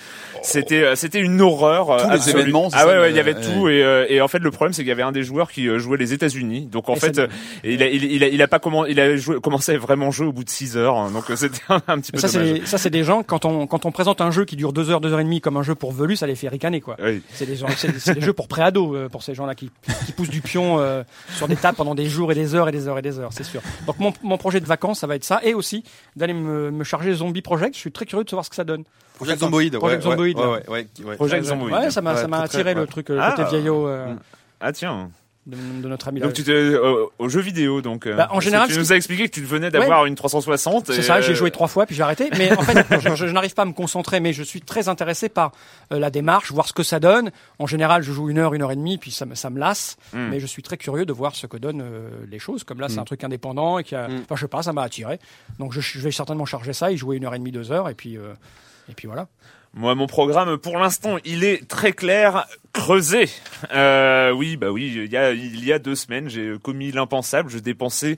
[SPEAKER 5] C'était, euh, c'était une horreur. euh,
[SPEAKER 4] Tous les
[SPEAKER 5] absolue.
[SPEAKER 4] événements,
[SPEAKER 5] Ah
[SPEAKER 4] ça,
[SPEAKER 5] ouais, ouais, il y avait tout et, euh, et en fait le problème c'est qu'il y avait un des joueurs qui euh, jouait les États-Unis. Donc en
[SPEAKER 2] Et
[SPEAKER 5] fait,
[SPEAKER 2] ça-
[SPEAKER 5] euh, il a, il, il a, il a pas comment, il a joué, commencé à vraiment jouer au bout de 6 heures. hein. Donc euh, c'était un, un petit peu
[SPEAKER 2] Mais ça,
[SPEAKER 5] dommage.
[SPEAKER 2] c'est ça, c'est des gens quand on quand on présente un jeu qui dure deux heures, deux heures et demie comme un jeu pour velu, ça les fait ricaner quoi.
[SPEAKER 5] Oui.
[SPEAKER 2] C'est des gens, c'est des, c'est des jeux pour préados euh, pour ces gens-là qui, qui poussent du pion euh, sur des tables pendant des jours et des heures et des heures et des heures, c'est sûr. Donc mon, mon projet de vacances, ça va être ça et aussi d'aller me, me charger Zombie Project. Je suis très curieux de savoir ce que ça donne.
[SPEAKER 3] Project Zomboid.
[SPEAKER 2] Project
[SPEAKER 3] ouais,
[SPEAKER 2] Zomboid,
[SPEAKER 3] ouais,
[SPEAKER 2] là.
[SPEAKER 3] ouais, ouais, ouais.
[SPEAKER 5] Project
[SPEAKER 2] Ouais,
[SPEAKER 5] Zomboid.
[SPEAKER 2] Ouais, ça m'a attiré
[SPEAKER 3] ouais.
[SPEAKER 2] le truc, le
[SPEAKER 5] Ah.
[SPEAKER 2] côté vieillot euh,
[SPEAKER 5] Ah tiens.
[SPEAKER 2] De, de notre ami.
[SPEAKER 5] Donc tu euh, au jeu vidéo donc. euh,
[SPEAKER 2] Bah, en général,
[SPEAKER 5] tu nous as expliqué que tu venais d'avoir une 360.
[SPEAKER 2] C'est ça, j'ai
[SPEAKER 5] euh,
[SPEAKER 2] joué trois fois puis j'ai arrêté. Mais en fait, je, je- je n'arrive pas à me concentrer, mais je suis très intéressé par euh, la démarche, voir ce que ça donne. En général, je joue une heure, une heure et demie, puis ça me, ça me lasse.
[SPEAKER 5] Hmm.
[SPEAKER 2] Mais je suis très curieux de voir ce que donnent les choses. Comme là, c'est
[SPEAKER 3] Mm.
[SPEAKER 2] un truc indépendant et qui a,
[SPEAKER 3] Mm.
[SPEAKER 2] enfin, je sais pas, ça m'a attiré. Donc je, je vais certainement charger ça, y jouer une heure et demie, deux heures, et puis et puis voilà.
[SPEAKER 5] Moi, mon programme, pour l'instant, il est très clair. Creuser. Euh, oui, bah oui. Il y a, il y a deux semaines, j'ai commis l'impensable. Je dépensais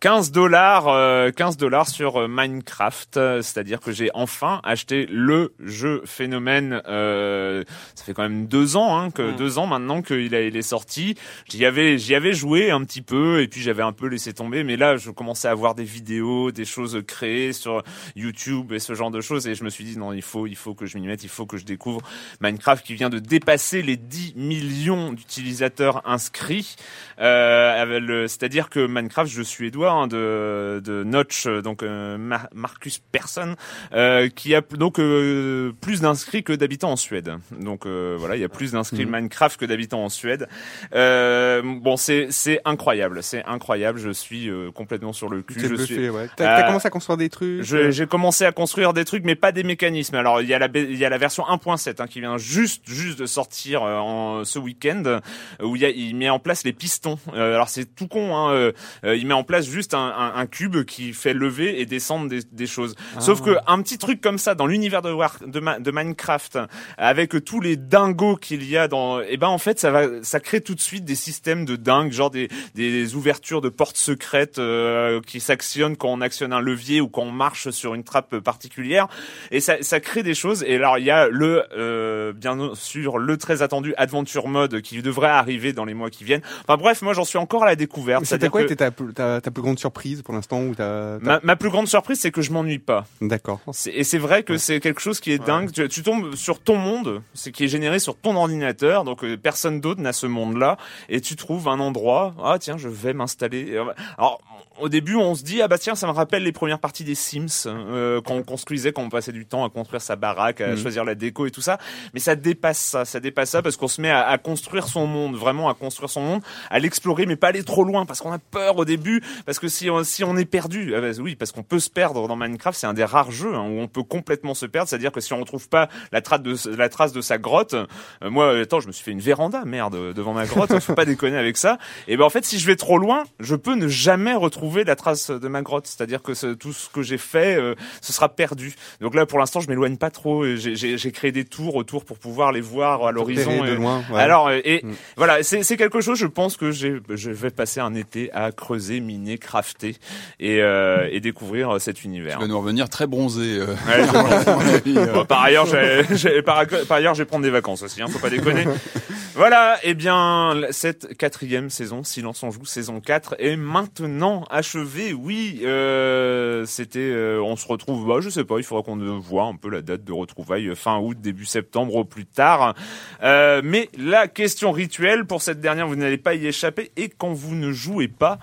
[SPEAKER 5] 15 dollars, euh, 15 dollars sur euh, Minecraft. Euh, C'est-à-dire que j'ai enfin acheté le jeu phénomène. Euh, ça fait quand même deux ans, hein, que
[SPEAKER 2] Mm.
[SPEAKER 5] deux ans maintenant qu'il a- il est sorti. J'y avais, j'y avais joué un petit peu et puis j'avais un peu laissé tomber. Mais là, je commençais à voir des vidéos, des choses créées sur YouTube et ce genre de choses et je me suis dit non, non, il faut, il faut que je m'y mette, il faut que je découvre Minecraft qui vient de dépasser les 10 millions d'utilisateurs inscrits. Euh, C'est-à-dire que Minecraft, je suis Edouard hein, de, de Notch, donc euh, Mar- Marcus Persson, euh, qui a donc euh, plus d'inscrits que d'habitants en Suède. Donc euh, voilà, il y a plus d'inscrits
[SPEAKER 8] Mhm.
[SPEAKER 5] Minecraft que d'habitants en Suède. Euh, bon, c'est c'est incroyable, c'est incroyable. Je suis euh, complètement sur le cul. Je
[SPEAKER 8] bluffé,
[SPEAKER 5] suis.
[SPEAKER 8] ouais. T'as commencé à construire des trucs.
[SPEAKER 5] J'ai commencé à construire des trucs, mais pas des mécanismes. Alors il y a la il y a la version 1.7 hein, qui vient juste juste de sortir euh, en ce week-end euh, où il, y a, il met en place les pistons. Euh, alors c'est tout con. Hein, il met en place juste un, un, un cube qui fait lever et descendre des, des choses. Sauf que un petit truc comme ça dans l'univers de, War, de, Ma- de Minecraft, avec tous les dingos qu'il y a dans, et ben en fait ça va, ça crée tout de suite des systèmes de dingue, genre des, des ouvertures de portes secrètes euh, qui s'actionnent quand on actionne un levier ou quand on marche sur une trappe particulière, et ça, ça crée des choses. Et alors il y a le, euh, bien sûr, le très attendu Adventure Mode qui devrait arriver dans les mois qui viennent. Enfin bref, moi j'en suis encore à la découverte.
[SPEAKER 8] C'était quoi
[SPEAKER 5] que
[SPEAKER 8] était ta, ta, ta plus grande surprise pour l'instant ou ta, ta-
[SPEAKER 5] ma, ma plus grande surprise, c'est que je m'ennuie pas.
[SPEAKER 8] D'accord.
[SPEAKER 5] Et c'est vrai que c'est quelque chose qui est dingue. Tu, tu tombes sur ton monde, c'est qui est généré sur ton ordinateur, donc euh, personne d'autre n'a ce monde-là, et tu trouves un endroit. Ah tiens, je vais m'installer. Va- Alors au début, on se dit ah bah tiens, ça me rappelle les premières parties des Sims euh, quand on construisait, quand on passait du temps à construire sa baraque, à
[SPEAKER 8] Mhm.
[SPEAKER 5] choisir la déco et tout ça. Mais ça dépasse ça, ça dépasse ça parce qu'on se met à, à construire son monde, vraiment à construire son monde, à l'explorer, mais pas aller trop loin parce qu'on a peur au début, parce que si on, si on est perdu, ah bah oui, parce qu'on peut se perdre dans Minecraft, c'est un des rares jeux hein, où on peut complètement se perdre, c'est-à-dire que si on retrouve pas la trace de la trace de sa grotte, euh, moi, attends, je me suis fait une véranda, merde, devant ma grotte, faut pas déconner avec ça. Et ben en fait, si je vais trop loin, je peux ne jamais retrouver la trace de ma grotte, c'est-à-dire que ce- tout ce que j'ai fait, euh, ce sera perdu. Donc là, pour l'instant, je m'éloigne pas trop. et J'ai créé des tours autour pour pouvoir les voir à l'horizon.
[SPEAKER 8] de
[SPEAKER 5] et-
[SPEAKER 8] loin, ouais.
[SPEAKER 5] Alors, euh, et
[SPEAKER 8] Mm.
[SPEAKER 5] voilà, c'est quelque chose. Je pense que j'ai, je vais passer un été à creuser, miner, crafter et, euh, et découvrir cet univers.
[SPEAKER 4] Tu vas nous revenir très bronzé. euh.
[SPEAKER 5] Ouais, à. Bon, par ailleurs, j'ai, par, par ailleurs, je vais prendre des vacances aussi. Hein, faut pas déconner. voilà. Eh bien, cette quatrième saison, Silence on joue, saison 4, est maintenant achevée. Oui, euh, c'était. euh, on se retrouve. Bah, je sais pas. Il faudra qu'on voit un peu la date de retrouvailles euh, fin août, début septembre au plus tard. Mais la question rituelle pour cette dernière, vous n'allez pas y échapper. Et quand vous ne jouez pas.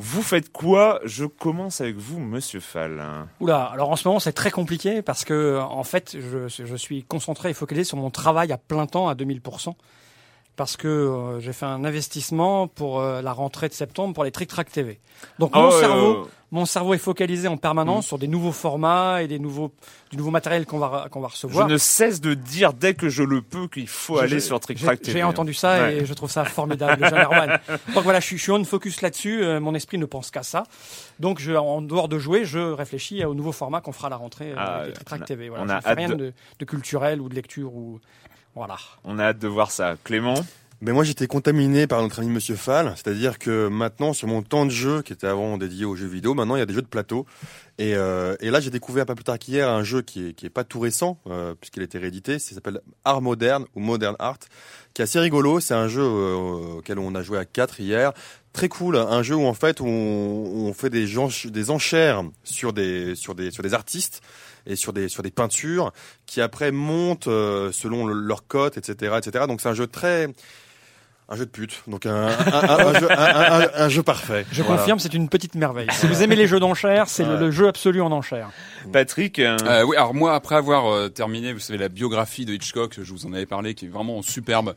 [SPEAKER 5] Vous faites quoi? Je commence avec vous, Monsieur Fall.
[SPEAKER 2] Oula, alors en ce moment c'est très compliqué parce que en fait je, je suis concentré et focalisé sur mon travail à plein temps à 2000% parce que euh, j'ai fait un investissement pour euh, la rentrée de septembre pour les Trick Track TV. Donc
[SPEAKER 5] Ah
[SPEAKER 2] mon cerveau, mon cerveau est focalisé en permanence
[SPEAKER 5] Mm.
[SPEAKER 2] sur des nouveaux formats et des nouveaux du nouveau matériel qu'on va qu'on va
[SPEAKER 5] Je
[SPEAKER 2] recevoir.
[SPEAKER 5] ne cesse de dire dès que je le peux qu'il faut
[SPEAKER 2] Je-
[SPEAKER 5] aller
[SPEAKER 2] je-
[SPEAKER 5] sur Trick Track TV.
[SPEAKER 2] J'ai entendu ça
[SPEAKER 5] Ouais.
[SPEAKER 2] et je trouve ça formidable. Donc voilà, je suis, je suis on focus là-dessus. euh, mon esprit ne pense qu'à ça. Donc je, en dehors de jouer, je réfléchis au nouveau format qu'on fera à la rentrée euh,
[SPEAKER 5] Ah,
[SPEAKER 2] les Trick Track TV. Voilà,
[SPEAKER 5] on
[SPEAKER 2] je
[SPEAKER 5] a
[SPEAKER 2] fais rien
[SPEAKER 5] de-
[SPEAKER 2] de... de culturel ou de lecture ou voilà.
[SPEAKER 5] On a hâte de voir ça. Clément
[SPEAKER 3] Mais moi j'étais contaminé par notre ami Monsieur Fall, c'est-à-dire que maintenant sur mon temps de jeu qui était avant dédié aux jeux vidéo, maintenant il y a des jeux de plateau. Et, euh, et là j'ai découvert pas plus tard qu'hier un jeu qui est, qui est pas tout récent euh, puisqu'il a été réédité, ça s'appelle Art Moderne ou Modern Art, qui est assez rigolo. C'est un jeu euh, auquel on a joué à 4 hier. Très cool, un jeu où en fait on, on fait des, gens, des enchères sur des, sur, des, sur des artistes et sur des, sur des peintures qui après montent euh, selon le- leur cote, etc., etc. Donc c'est un jeu très un jeu de pute, donc un, un, un- un jeu, un, un- un- un jeu parfait.
[SPEAKER 2] Je
[SPEAKER 3] Voilà.
[SPEAKER 2] confirme, c'est une petite merveille. Si vous aimez les jeux d'enchères, c'est le, jeu absolu en enchères.
[SPEAKER 5] Patrick euh,
[SPEAKER 4] Euh, oui, alors moi, après avoir euh, terminé, vous savez, la biographie de Hitchcock, je vous en avais parlé, qui est vraiment superbe.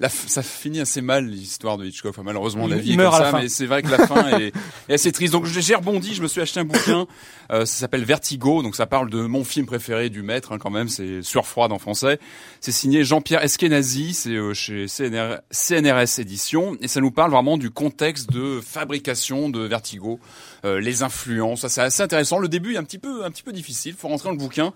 [SPEAKER 4] La ça finit assez mal l'histoire de Hitchcock. Enfin, malheureusement, la vie est comme ça, mais c'est vrai que la fin est, est assez triste. Donc j'ai j'ai rebondi, je me suis acheté un bouquin. Euh, ça s'appelle Vertigo, donc ça parle de mon film préféré du maître, hein, quand même. C'est Surfroide en français. C'est signé Jean-Pierre Eskenazi, c'est euh, chez CNR, CNRS Éditions, et ça nous parle vraiment du contexte de fabrication de Vertigo, euh, les influences. Ça, c'est assez intéressant. Le début est un petit peu, un petit peu difficile. Faut rentrer dans le bouquin.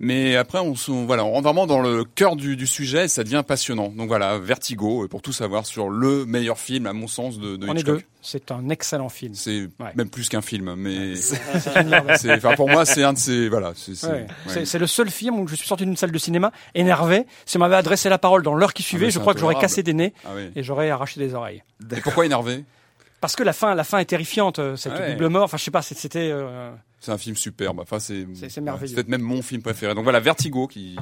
[SPEAKER 4] Mais après, on, se- voilà, on rentre vraiment dans le cœur du, du sujet et ça devient passionnant. Donc voilà, Vertigo, euh, pour tout savoir sur le meilleur film, à mon sens, de, de
[SPEAKER 2] On
[SPEAKER 4] Hitchcock.
[SPEAKER 2] deux. C'est un excellent film.
[SPEAKER 4] C'est
[SPEAKER 2] Ouais.
[SPEAKER 4] même plus qu'un film, mais enfin, pour moi, c'est un de ces, voilà, c'est,
[SPEAKER 2] Ouais.
[SPEAKER 4] ouais.
[SPEAKER 2] Le seul film où je suis sorti d'une salle de cinéma énervé. Si on m'avait adressé la parole dans l'heure qui suivait,
[SPEAKER 4] mais
[SPEAKER 2] je crois que j'aurais cassé des nez
[SPEAKER 4] Ah oui.
[SPEAKER 2] et j'aurais arraché des oreilles.
[SPEAKER 4] Et pourquoi énervé?
[SPEAKER 2] Parce que la fin, la fin est terrifiante. euh, Cette
[SPEAKER 4] Ouais.
[SPEAKER 2] double mort. Enfin, je sais pas. C'était. euh,
[SPEAKER 4] C'est un film superbe. Enfin, c'est peut-être même mon film préféré. Donc voilà, Vertigo, qui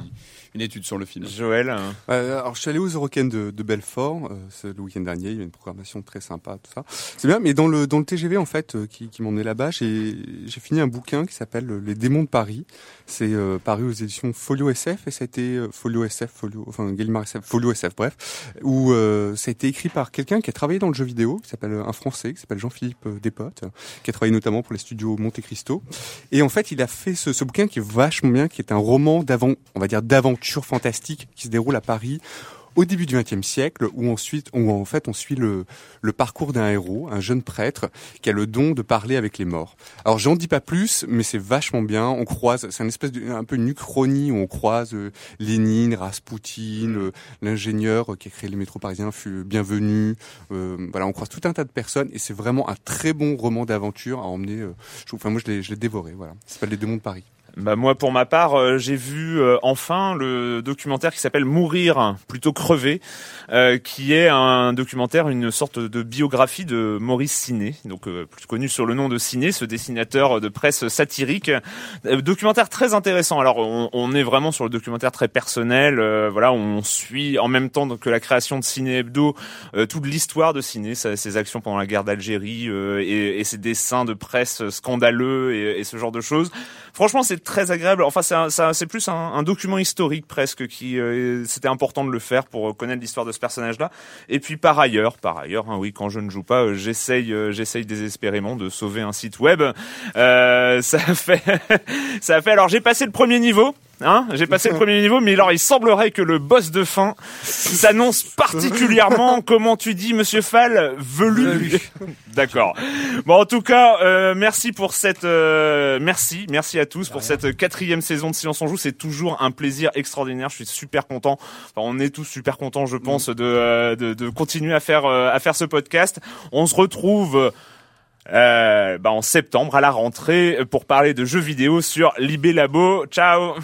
[SPEAKER 4] une étude sur le film.
[SPEAKER 5] Joël. hein.
[SPEAKER 8] Euh, alors, je suis allé aux Eurocaines de, de Belfort, euh, c'est le week-end dernier. Il y a une programmation très sympa, tout ça. C'est bien, mais dans le dans le TGV en fait, euh, qui, qui m'emmenait là-bas, j'ai j'ai fini un bouquin qui s'appelle euh, Les démons de Paris. C'est euh, paru aux éditions Folio SF et ça a été euh, Folio SF, Folio, enfin Gallimard SF, Folio SF, bref, où euh, ça a été écrit par quelqu'un qui a travaillé dans le jeu vidéo, qui s'appelle un Français, qui s'appelle Jean-Philippe Despotes, qui a travaillé notamment pour les studios Monte Cristo. Et en fait, il a fait ce, bouquin qui est vachement bien, qui est un roman d'avant, on va dire d'aventure fantastique, qui se déroule à Paris au début du XXe siècle, où ensuite, où en fait, on suit le, le parcours d'un héros, un jeune prêtre, qui a le don de parler avec les morts. Alors, j'en dis pas plus, mais c'est vachement bien. On croise, c'est une espèce de, un peu une uchronie où on croise euh, Lénine, Raspoutine, euh, l'ingénieur qui a créé le métro parisien fut bienvenu. Euh, voilà, on croise tout un tas de personnes et c'est vraiment un très bon roman d'aventure à emmener. je enfin, moi, je l'ai, je l'ai dévoré. Voilà, ça s'appelle Les démons de Paris.
[SPEAKER 5] Bah moi pour ma part euh, j'ai vu euh, enfin le documentaire qui s'appelle Mourir plutôt crever euh, qui est un documentaire une sorte de biographie de Maurice Ciné donc euh, plus connu sur le nom de Ciné ce dessinateur de presse satirique. Euh, documentaire très intéressant. Alors on, on est vraiment sur le documentaire très personnel euh, voilà on suit en même temps que la création de Ciné Hebdo toute l'histoire de Ciné ses actions pendant la guerre d'Algérie et, et ses dessins de presse scandaleux et, et ce genre de choses. Franchement, c'est très agréable. Enfin, c'est plus un, document historique presque qui euh, c'était important de le faire pour connaître l'histoire de ce personnage-là. Et puis par ailleurs, par ailleurs, hein, oui, quand je ne joue pas, euh, j'essaye, euh, j'essaye désespérément de sauver un site web. Euh, ça fait, ça fait. Alors j'ai passé le premier niveau. Hein, j'ai passé le premier niveau, mais alors il semblerait que le boss de fin s'annonce particulièrement, comment tu dis, Monsieur Fall, velu. D'accord. Bon, en tout cas, euh, merci pour cette, euh, merci, merci à tous pour cette quatrième saison de Silence on joue. C'est toujours un plaisir extraordinaire. Je suis super content. Enfin, on est tous super contents, je pense, de, euh, de, de continuer à faire, euh, à faire ce podcast. On se retrouve. Euh, bah, en septembre à la rentrée pour parler de jeux vidéo sur Libé Labo. Ciao